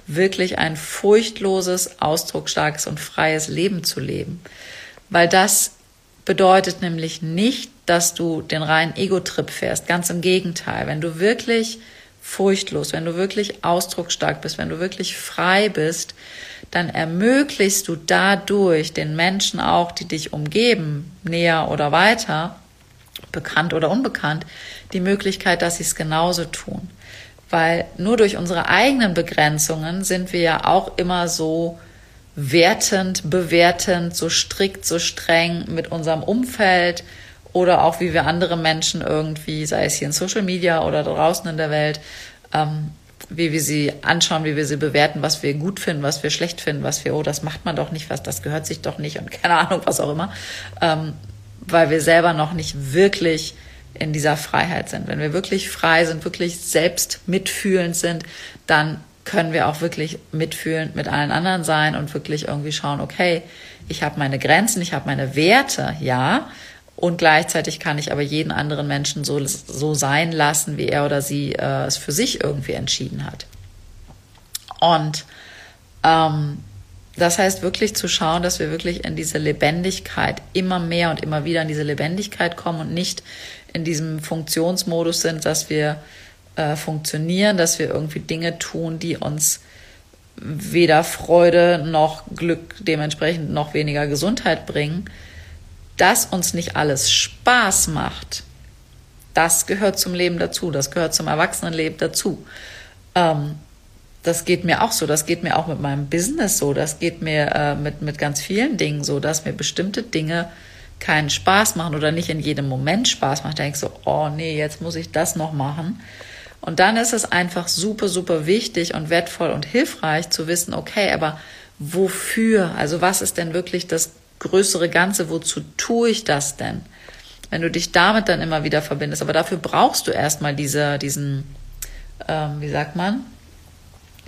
wirklich ein furchtloses, ausdrucksstarkes und freies Leben zu leben. Weil das bedeutet nämlich nicht, dass du den reinen Ego-Trip fährst. Ganz im Gegenteil. Wenn du wirklich furchtlos, wenn du wirklich ausdrucksstark bist, wenn du wirklich frei bist, dann ermöglichst du dadurch den Menschen auch, die dich umgeben, näher oder weiter, bekannt oder unbekannt, die Möglichkeit, dass sie es genauso tun. Weil nur durch unsere eigenen Begrenzungen sind wir ja auch immer so wertend, bewertend, so strikt, so streng mit unserem Umfeld oder auch wie wir andere Menschen irgendwie, sei es hier in Social Media oder draußen in der Welt, ähm, wie wir sie anschauen, wie wir sie bewerten, was wir gut finden, was wir schlecht finden, was wir, oh, das macht man doch nicht, was, das gehört sich doch nicht und keine Ahnung, was auch immer, ähm, weil wir selber noch nicht wirklich in dieser Freiheit sind. Wenn wir wirklich frei sind, wirklich selbst mitfühlend sind, dann können wir auch wirklich mitfühlend mit allen anderen sein und wirklich irgendwie schauen, okay, ich habe meine Grenzen, ich habe meine Werte, ja, und gleichzeitig kann ich aber jeden anderen Menschen so, so sein lassen, wie er oder sie äh, es für sich irgendwie entschieden hat. Und ähm, das heißt wirklich zu schauen, dass wir wirklich in diese Lebendigkeit immer mehr und immer wieder in diese Lebendigkeit kommen und nicht in diesem Funktionsmodus sind, dass wir äh, funktionieren, dass wir irgendwie Dinge tun, die uns weder Freude noch Glück, dementsprechend noch weniger Gesundheit bringen, dass uns nicht alles Spaß macht. Das gehört zum Leben dazu, das gehört zum Erwachsenenleben dazu. Ähm, das geht mir auch so, das geht mir auch mit meinem Business so, das geht mir äh, mit, mit ganz vielen Dingen so, dass mir bestimmte Dinge keinen Spaß machen oder nicht in jedem Moment Spaß machen. Da denke ich so, oh nee, jetzt muss ich das noch machen. Und dann ist es einfach super, super wichtig und wertvoll und hilfreich zu wissen, okay, aber wofür? Also was ist denn wirklich das größere Ganze? Wozu tue ich das denn? Wenn du dich damit dann immer wieder verbindest. Aber dafür brauchst du erstmal diese, diesen, ähm, wie sagt man,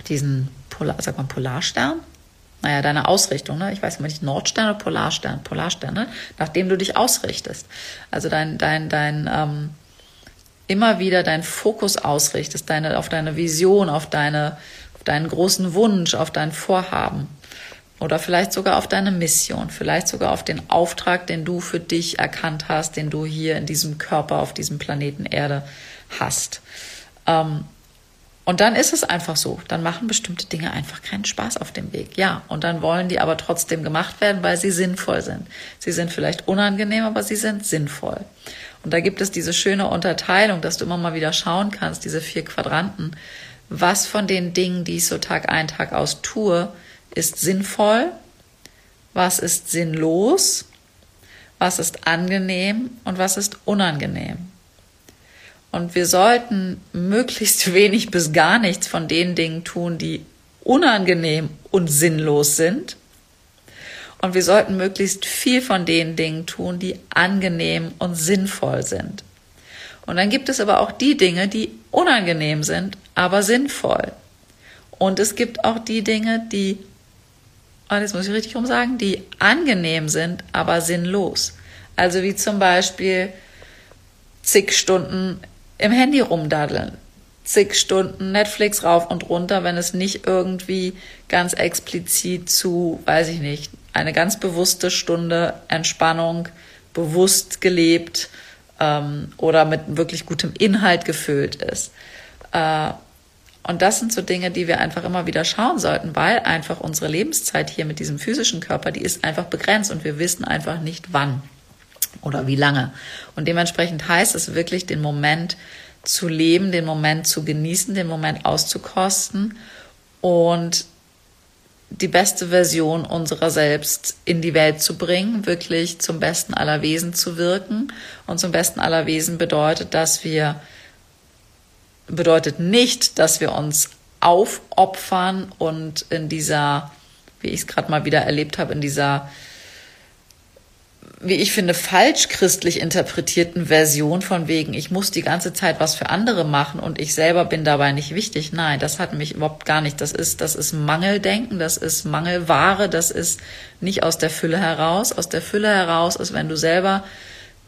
diesen Polar, sagt man Polarstern? Naja, deine Ausrichtung, ne? Ich weiß nicht, Nordstern oder Polarstern? Polarstern, ne? Nachdem du dich ausrichtest. Also dein, dein, dein, ähm, immer wieder deinen Fokus ausrichtest, deine, auf deine Vision, auf, deine, auf deinen großen Wunsch, auf dein Vorhaben oder vielleicht sogar auf deine Mission, vielleicht sogar auf den Auftrag, den du für dich erkannt hast, den du hier in diesem Körper auf diesem Planeten Erde hast. Ähm, und dann ist es einfach so. Dann machen bestimmte Dinge einfach keinen Spaß auf dem Weg. Ja, und dann wollen die aber trotzdem gemacht werden, weil sie sinnvoll sind. Sie sind vielleicht unangenehm, aber sie sind sinnvoll. Und da gibt es diese schöne Unterteilung, dass du immer mal wieder schauen kannst, diese vier Quadranten. Was von den Dingen, die ich so Tag ein, Tag aus tue, ist sinnvoll? Was ist sinnlos? Was ist angenehm und was ist unangenehm? Und wir sollten möglichst wenig bis gar nichts von den Dingen tun, die unangenehm und sinnlos sind und wir sollten möglichst viel von den Dingen tun, die angenehm und sinnvoll sind. Und dann gibt es aber auch die Dinge, die unangenehm sind, aber sinnvoll. Und es gibt auch die Dinge, die, oh, das muss ich richtig rum sagen, die angenehm sind, aber sinnlos. Also wie zum Beispiel zig Stunden im Handy rumdaddeln, zig Stunden Netflix rauf und runter, wenn es nicht irgendwie ganz explizit zu, weiß ich nicht, eine ganz bewusste Stunde Entspannung, bewusst gelebt ähm, oder mit wirklich gutem Inhalt gefüllt ist. Äh, und das sind so Dinge, die wir einfach immer wieder schauen sollten, weil einfach unsere Lebenszeit hier mit diesem physischen Körper, die ist einfach begrenzt und wir wissen einfach nicht wann oder wie lange. Und dementsprechend heißt es wirklich, den Moment zu leben, den Moment zu genießen, den Moment auszukosten und die beste Version unserer selbst in die Welt zu bringen, wirklich zum besten aller Wesen zu wirken. Und zum besten aller Wesen bedeutet, dass wir, bedeutet nicht, dass wir uns aufopfern und in dieser, wie ich es gerade mal wieder erlebt habe, in dieser wie ich finde, falsch christlich interpretierten Version von wegen, ich muss die ganze Zeit was für andere machen und ich selber bin dabei nicht wichtig. Nein, das hat mich überhaupt gar nicht. Das ist, das ist Mangeldenken, das ist Mangelware, das ist nicht aus der Fülle heraus. Aus der Fülle heraus ist, wenn du selber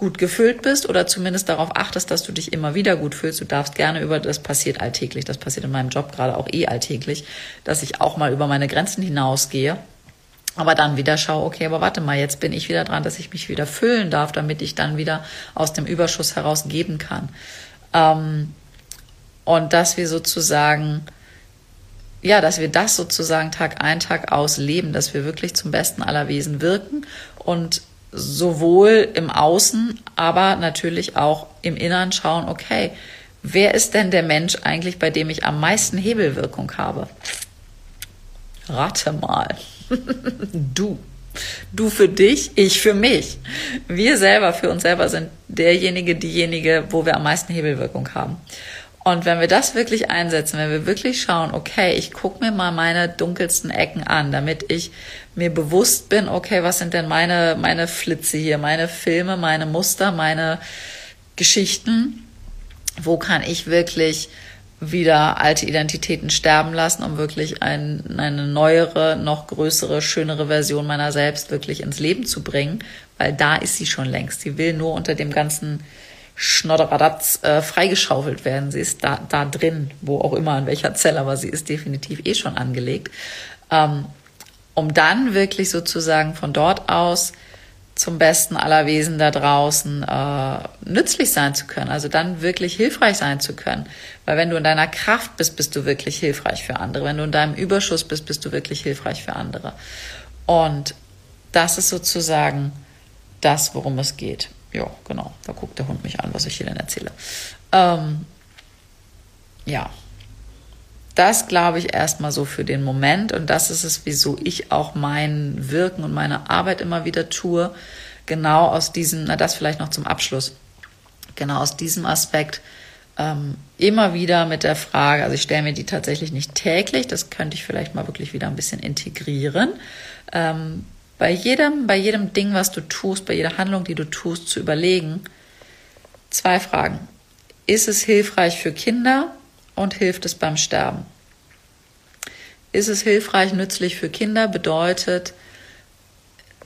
gut gefüllt bist oder zumindest darauf achtest, dass du dich immer wieder gut fühlst. Du darfst gerne über, das passiert alltäglich, das passiert in meinem Job gerade auch eh alltäglich, dass ich auch mal über meine Grenzen hinausgehe aber dann wieder schaue, okay, aber warte mal, jetzt bin ich wieder dran, dass ich mich wieder füllen darf, damit ich dann wieder aus dem Überschuss heraus geben kann. Ähm, und dass wir sozusagen, ja, dass wir das sozusagen Tag ein, Tag aus leben, dass wir wirklich zum Besten aller Wesen wirken und sowohl im Außen, aber natürlich auch im Innern schauen, okay, wer ist denn der Mensch eigentlich, bei dem ich am meisten Hebelwirkung habe? Rate mal. du. Du für dich, ich für mich. Wir selber für uns selber sind derjenige, diejenige, wo wir am meisten Hebelwirkung haben. Und wenn wir das wirklich einsetzen, wenn wir wirklich schauen, okay, ich gucke mir mal meine dunkelsten Ecken an, damit ich mir bewusst bin, okay, was sind denn meine, meine Flitze hier, meine Filme, meine Muster, meine Geschichten, wo kann ich wirklich wieder alte Identitäten sterben lassen, um wirklich ein, eine neuere, noch größere, schönere Version meiner selbst wirklich ins Leben zu bringen, weil da ist sie schon längst. Sie will nur unter dem ganzen Schnodderadatz äh, freigeschaufelt werden. Sie ist da, da drin, wo auch immer, in welcher Zelle, aber sie ist definitiv eh schon angelegt. Ähm, um dann wirklich sozusagen von dort aus zum Besten aller Wesen da draußen äh, nützlich sein zu können, also dann wirklich hilfreich sein zu können. Weil wenn du in deiner Kraft bist, bist du wirklich hilfreich für andere. Wenn du in deinem Überschuss bist, bist du wirklich hilfreich für andere. Und das ist sozusagen das, worum es geht. Ja, genau. Da guckt der Hund mich an, was ich hier denn erzähle. Ähm, ja, das glaube ich erstmal so für den Moment und das ist es, wieso ich auch mein Wirken und meine Arbeit immer wieder tue. Genau aus diesem, na das vielleicht noch zum Abschluss, genau aus diesem Aspekt ähm, immer wieder mit der Frage, also ich stelle mir die tatsächlich nicht täglich, das könnte ich vielleicht mal wirklich wieder ein bisschen integrieren. Ähm, bei jedem, bei jedem Ding, was du tust, bei jeder Handlung, die du tust, zu überlegen, zwei Fragen. Ist es hilfreich für Kinder und hilft es beim Sterben. Ist es hilfreich, nützlich für Kinder? Bedeutet,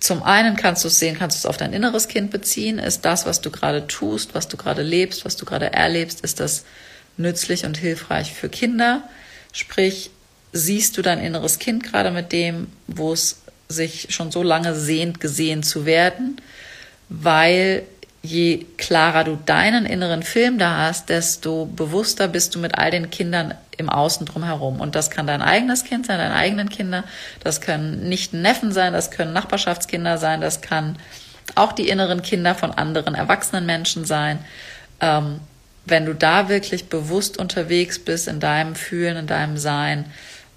zum einen kannst du es sehen, kannst du es auf dein inneres Kind beziehen. Ist das, was du gerade tust, was du gerade lebst, was du gerade erlebst, ist das nützlich und hilfreich für Kinder? Sprich, siehst du dein inneres Kind gerade mit dem, wo es sich schon so lange sehnt, gesehen zu werden, weil je klarer du deinen inneren Film da hast, desto bewusster bist du mit all den Kindern im Außen drumherum. Und das kann dein eigenes Kind sein, deine eigenen Kinder, das können nicht Neffen sein, das können Nachbarschaftskinder sein, das kann auch die inneren Kinder von anderen erwachsenen Menschen sein. Ähm, wenn du da wirklich bewusst unterwegs bist in deinem Fühlen, in deinem Sein,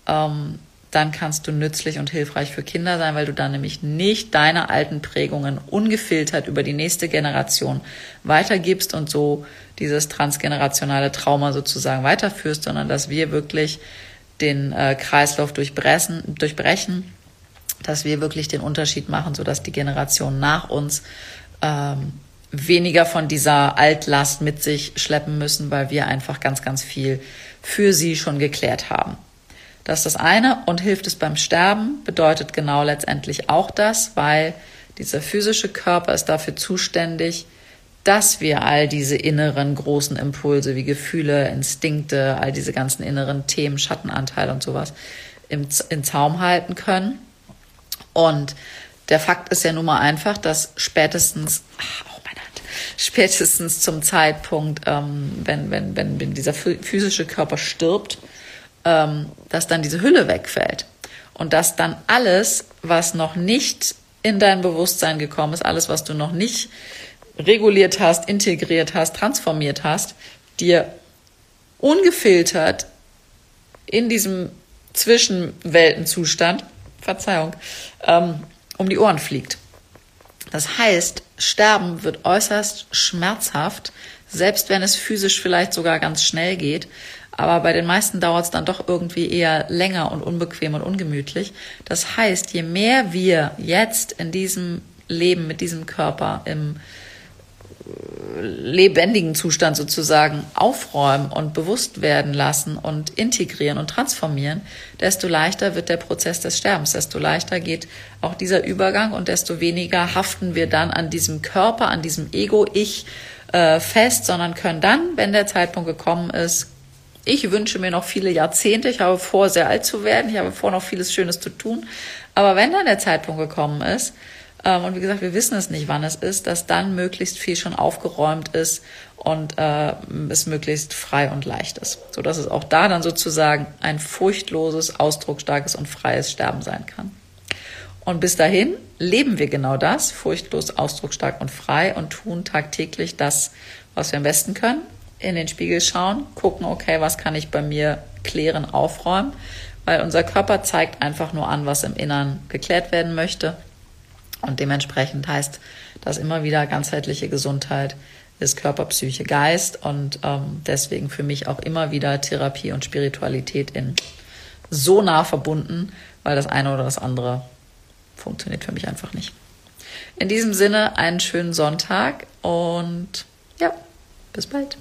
ähm, dann kannst du nützlich und hilfreich für Kinder sein, weil du dann nämlich nicht deine alten Prägungen ungefiltert über die nächste Generation weitergibst und so dieses transgenerationale Trauma sozusagen weiterführst, sondern dass wir wirklich den äh, Kreislauf durchbrechen, dass wir wirklich den Unterschied machen, sodass die Generationen nach uns ähm, weniger von dieser Altlast mit sich schleppen müssen, weil wir einfach ganz, ganz viel für sie schon geklärt haben. Das ist das eine. Und hilft es beim Sterben bedeutet genau letztendlich auch das, weil dieser physische Körper ist dafür zuständig, dass wir all diese inneren großen Impulse wie Gefühle, Instinkte, all diese ganzen inneren Themen, Schattenanteile und sowas im, in Zaum halten können. Und der Fakt ist ja nun mal einfach, dass spätestens, oh meine Hand, spätestens zum Zeitpunkt, ähm, wenn, wenn, wenn, wenn dieser physische Körper stirbt, ähm, dass dann diese Hülle wegfällt und dass dann alles, was noch nicht in dein Bewusstsein gekommen ist, alles, was du noch nicht reguliert hast, integriert hast, transformiert hast, dir ungefiltert in diesem Zwischenweltenzustand, Verzeihung, ähm, um die Ohren fliegt. Das heißt, Sterben wird äußerst schmerzhaft, selbst wenn es physisch vielleicht sogar ganz schnell geht, aber bei den meisten dauert es dann doch irgendwie eher länger und unbequem und ungemütlich. Das heißt, je mehr wir jetzt in diesem Leben mit diesem Körper im lebendigen Zustand sozusagen aufräumen und bewusst werden lassen und integrieren und transformieren, desto leichter wird der Prozess des Sterbens, desto leichter geht auch dieser Übergang und desto weniger haften wir dann an diesem Körper, an diesem Ego-Ich äh, fest, sondern können dann, wenn der Zeitpunkt gekommen ist, ich wünsche mir noch viele Jahrzehnte, ich habe vor, sehr alt zu werden, ich habe vor, noch vieles Schönes zu tun, aber wenn dann der Zeitpunkt gekommen ist, ähm, und wie gesagt, wir wissen es nicht, wann es ist, dass dann möglichst viel schon aufgeräumt ist und äh, es möglichst frei und leicht ist, so dass es auch da dann sozusagen ein furchtloses, ausdrucksstarkes und freies Sterben sein kann. Und bis dahin leben wir genau das, furchtlos, ausdrucksstark und frei und tun tagtäglich das, was wir am besten können. In den Spiegel schauen, gucken, okay, was kann ich bei mir klären, aufräumen, weil unser Körper zeigt einfach nur an, was im Innern geklärt werden möchte. Und dementsprechend heißt das immer wieder ganzheitliche Gesundheit ist Körper, Psyche, Geist und ähm, deswegen für mich auch immer wieder Therapie und Spiritualität in so nah verbunden, weil das eine oder das andere funktioniert für mich einfach nicht. In diesem Sinne einen schönen Sonntag und ja, bis bald.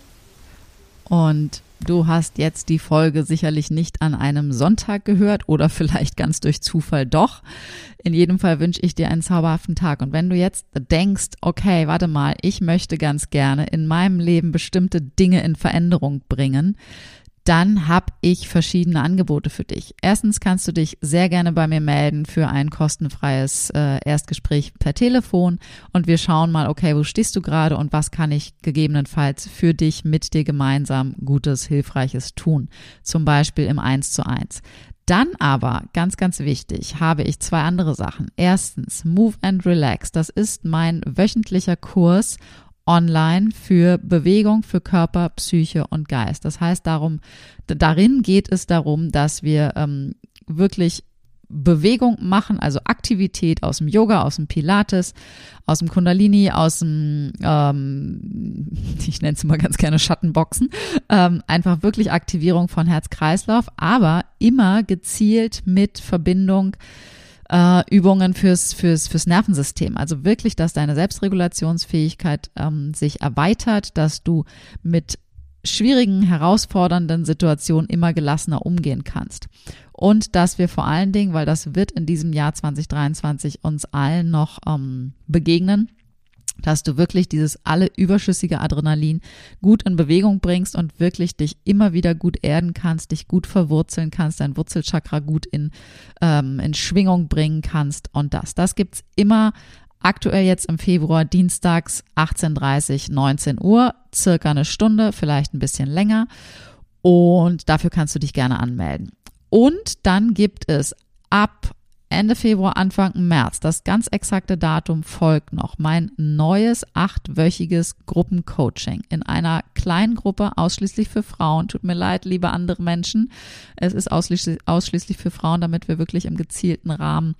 Und du hast jetzt die Folge sicherlich nicht an einem Sonntag gehört oder vielleicht ganz durch Zufall doch. In jedem Fall wünsche ich dir einen zauberhaften Tag. Und wenn du jetzt denkst, okay, warte mal, ich möchte ganz gerne in meinem Leben bestimmte Dinge in Veränderung bringen, dann habe ich verschiedene Angebote für dich. Erstens kannst du dich sehr gerne bei mir melden für ein kostenfreies äh, Erstgespräch per Telefon und wir schauen mal, okay, wo stehst du gerade und was kann ich gegebenenfalls für dich mit dir gemeinsam Gutes, Hilfreiches tun. Zum Beispiel im Eins zu eins. Dann aber, ganz, ganz wichtig, habe ich zwei andere Sachen. Erstens, Move and Relax. Das ist mein wöchentlicher Kurs online für Bewegung, für Körper, Psyche und Geist. Das heißt darum, darin geht es darum, dass wir ähm, wirklich Bewegung machen, also Aktivität aus dem Yoga, aus dem Pilates, aus dem Kundalini, aus dem, ähm, ich nenne es mal ganz gerne Schattenboxen, ähm, einfach wirklich Aktivierung von Herz-Kreislauf, aber immer gezielt mit Verbindung äh, Übungen fürs, fürs, fürs Nervensystem. Also wirklich, dass deine Selbstregulationsfähigkeit ähm, sich erweitert, dass du mit schwierigen, herausfordernden Situationen immer gelassener umgehen kannst. Und dass wir vor allen Dingen, weil das wird in diesem Jahr 2023 uns allen noch ähm, begegnen, dass du wirklich dieses alle überschüssige Adrenalin gut in Bewegung bringst und wirklich dich immer wieder gut erden kannst, dich gut verwurzeln kannst, dein Wurzelchakra gut in, ähm, in Schwingung bringen kannst und das. Das gibt's immer aktuell jetzt im Februar, dienstags 18.30, 19 Uhr, circa eine Stunde, vielleicht ein bisschen länger. Und dafür kannst du dich gerne anmelden. Und dann gibt es ab Ende Februar, Anfang März, das ganz exakte Datum folgt noch, mein neues achtwöchiges Gruppencoaching in einer kleinen Gruppe, ausschließlich für Frauen. Tut mir leid, liebe andere Menschen. Es ist ausschließlich, ausschließlich für Frauen, damit wir wirklich im gezielten Rahmen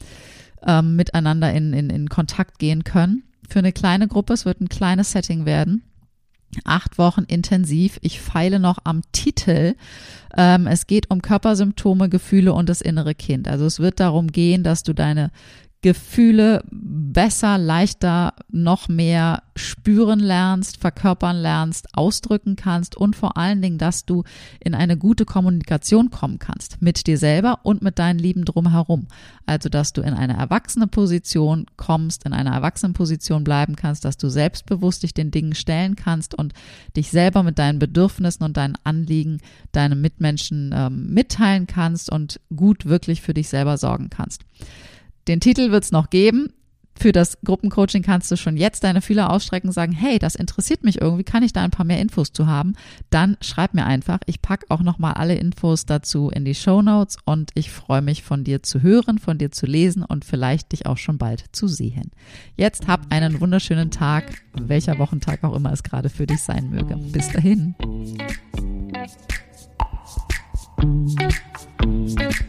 ähm, miteinander in, in, in Kontakt gehen können. Für eine kleine Gruppe, es wird ein kleines Setting werden acht Wochen intensiv. Ich feile noch am Titel. Ähm, es geht um Körpersymptome, Gefühle und das innere Kind. Also es wird darum gehen, dass du deine Gefühle besser, leichter, noch mehr spüren lernst, verkörpern lernst, ausdrücken kannst und vor allen Dingen, dass du in eine gute Kommunikation kommen kannst mit dir selber und mit deinen Lieben drumherum. Also, dass du in eine erwachsene Position kommst, in einer erwachsenen Position bleiben kannst, dass du selbstbewusst dich den Dingen stellen kannst und dich selber mit deinen Bedürfnissen und deinen Anliegen deinen Mitmenschen ähm, mitteilen kannst und gut wirklich für dich selber sorgen kannst. Den Titel wird es noch geben. Für das Gruppencoaching kannst du schon jetzt deine Fühler ausstrecken und sagen, hey, das interessiert mich irgendwie, kann ich da ein paar mehr Infos zu haben? Dann schreib mir einfach. Ich packe auch nochmal alle Infos dazu in die Show Notes und ich freue mich von dir zu hören, von dir zu lesen und vielleicht dich auch schon bald zu sehen. Jetzt hab einen wunderschönen Tag, welcher Wochentag auch immer es gerade für dich sein möge. Bis dahin.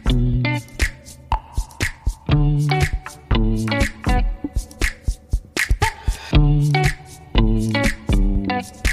Thank. Thank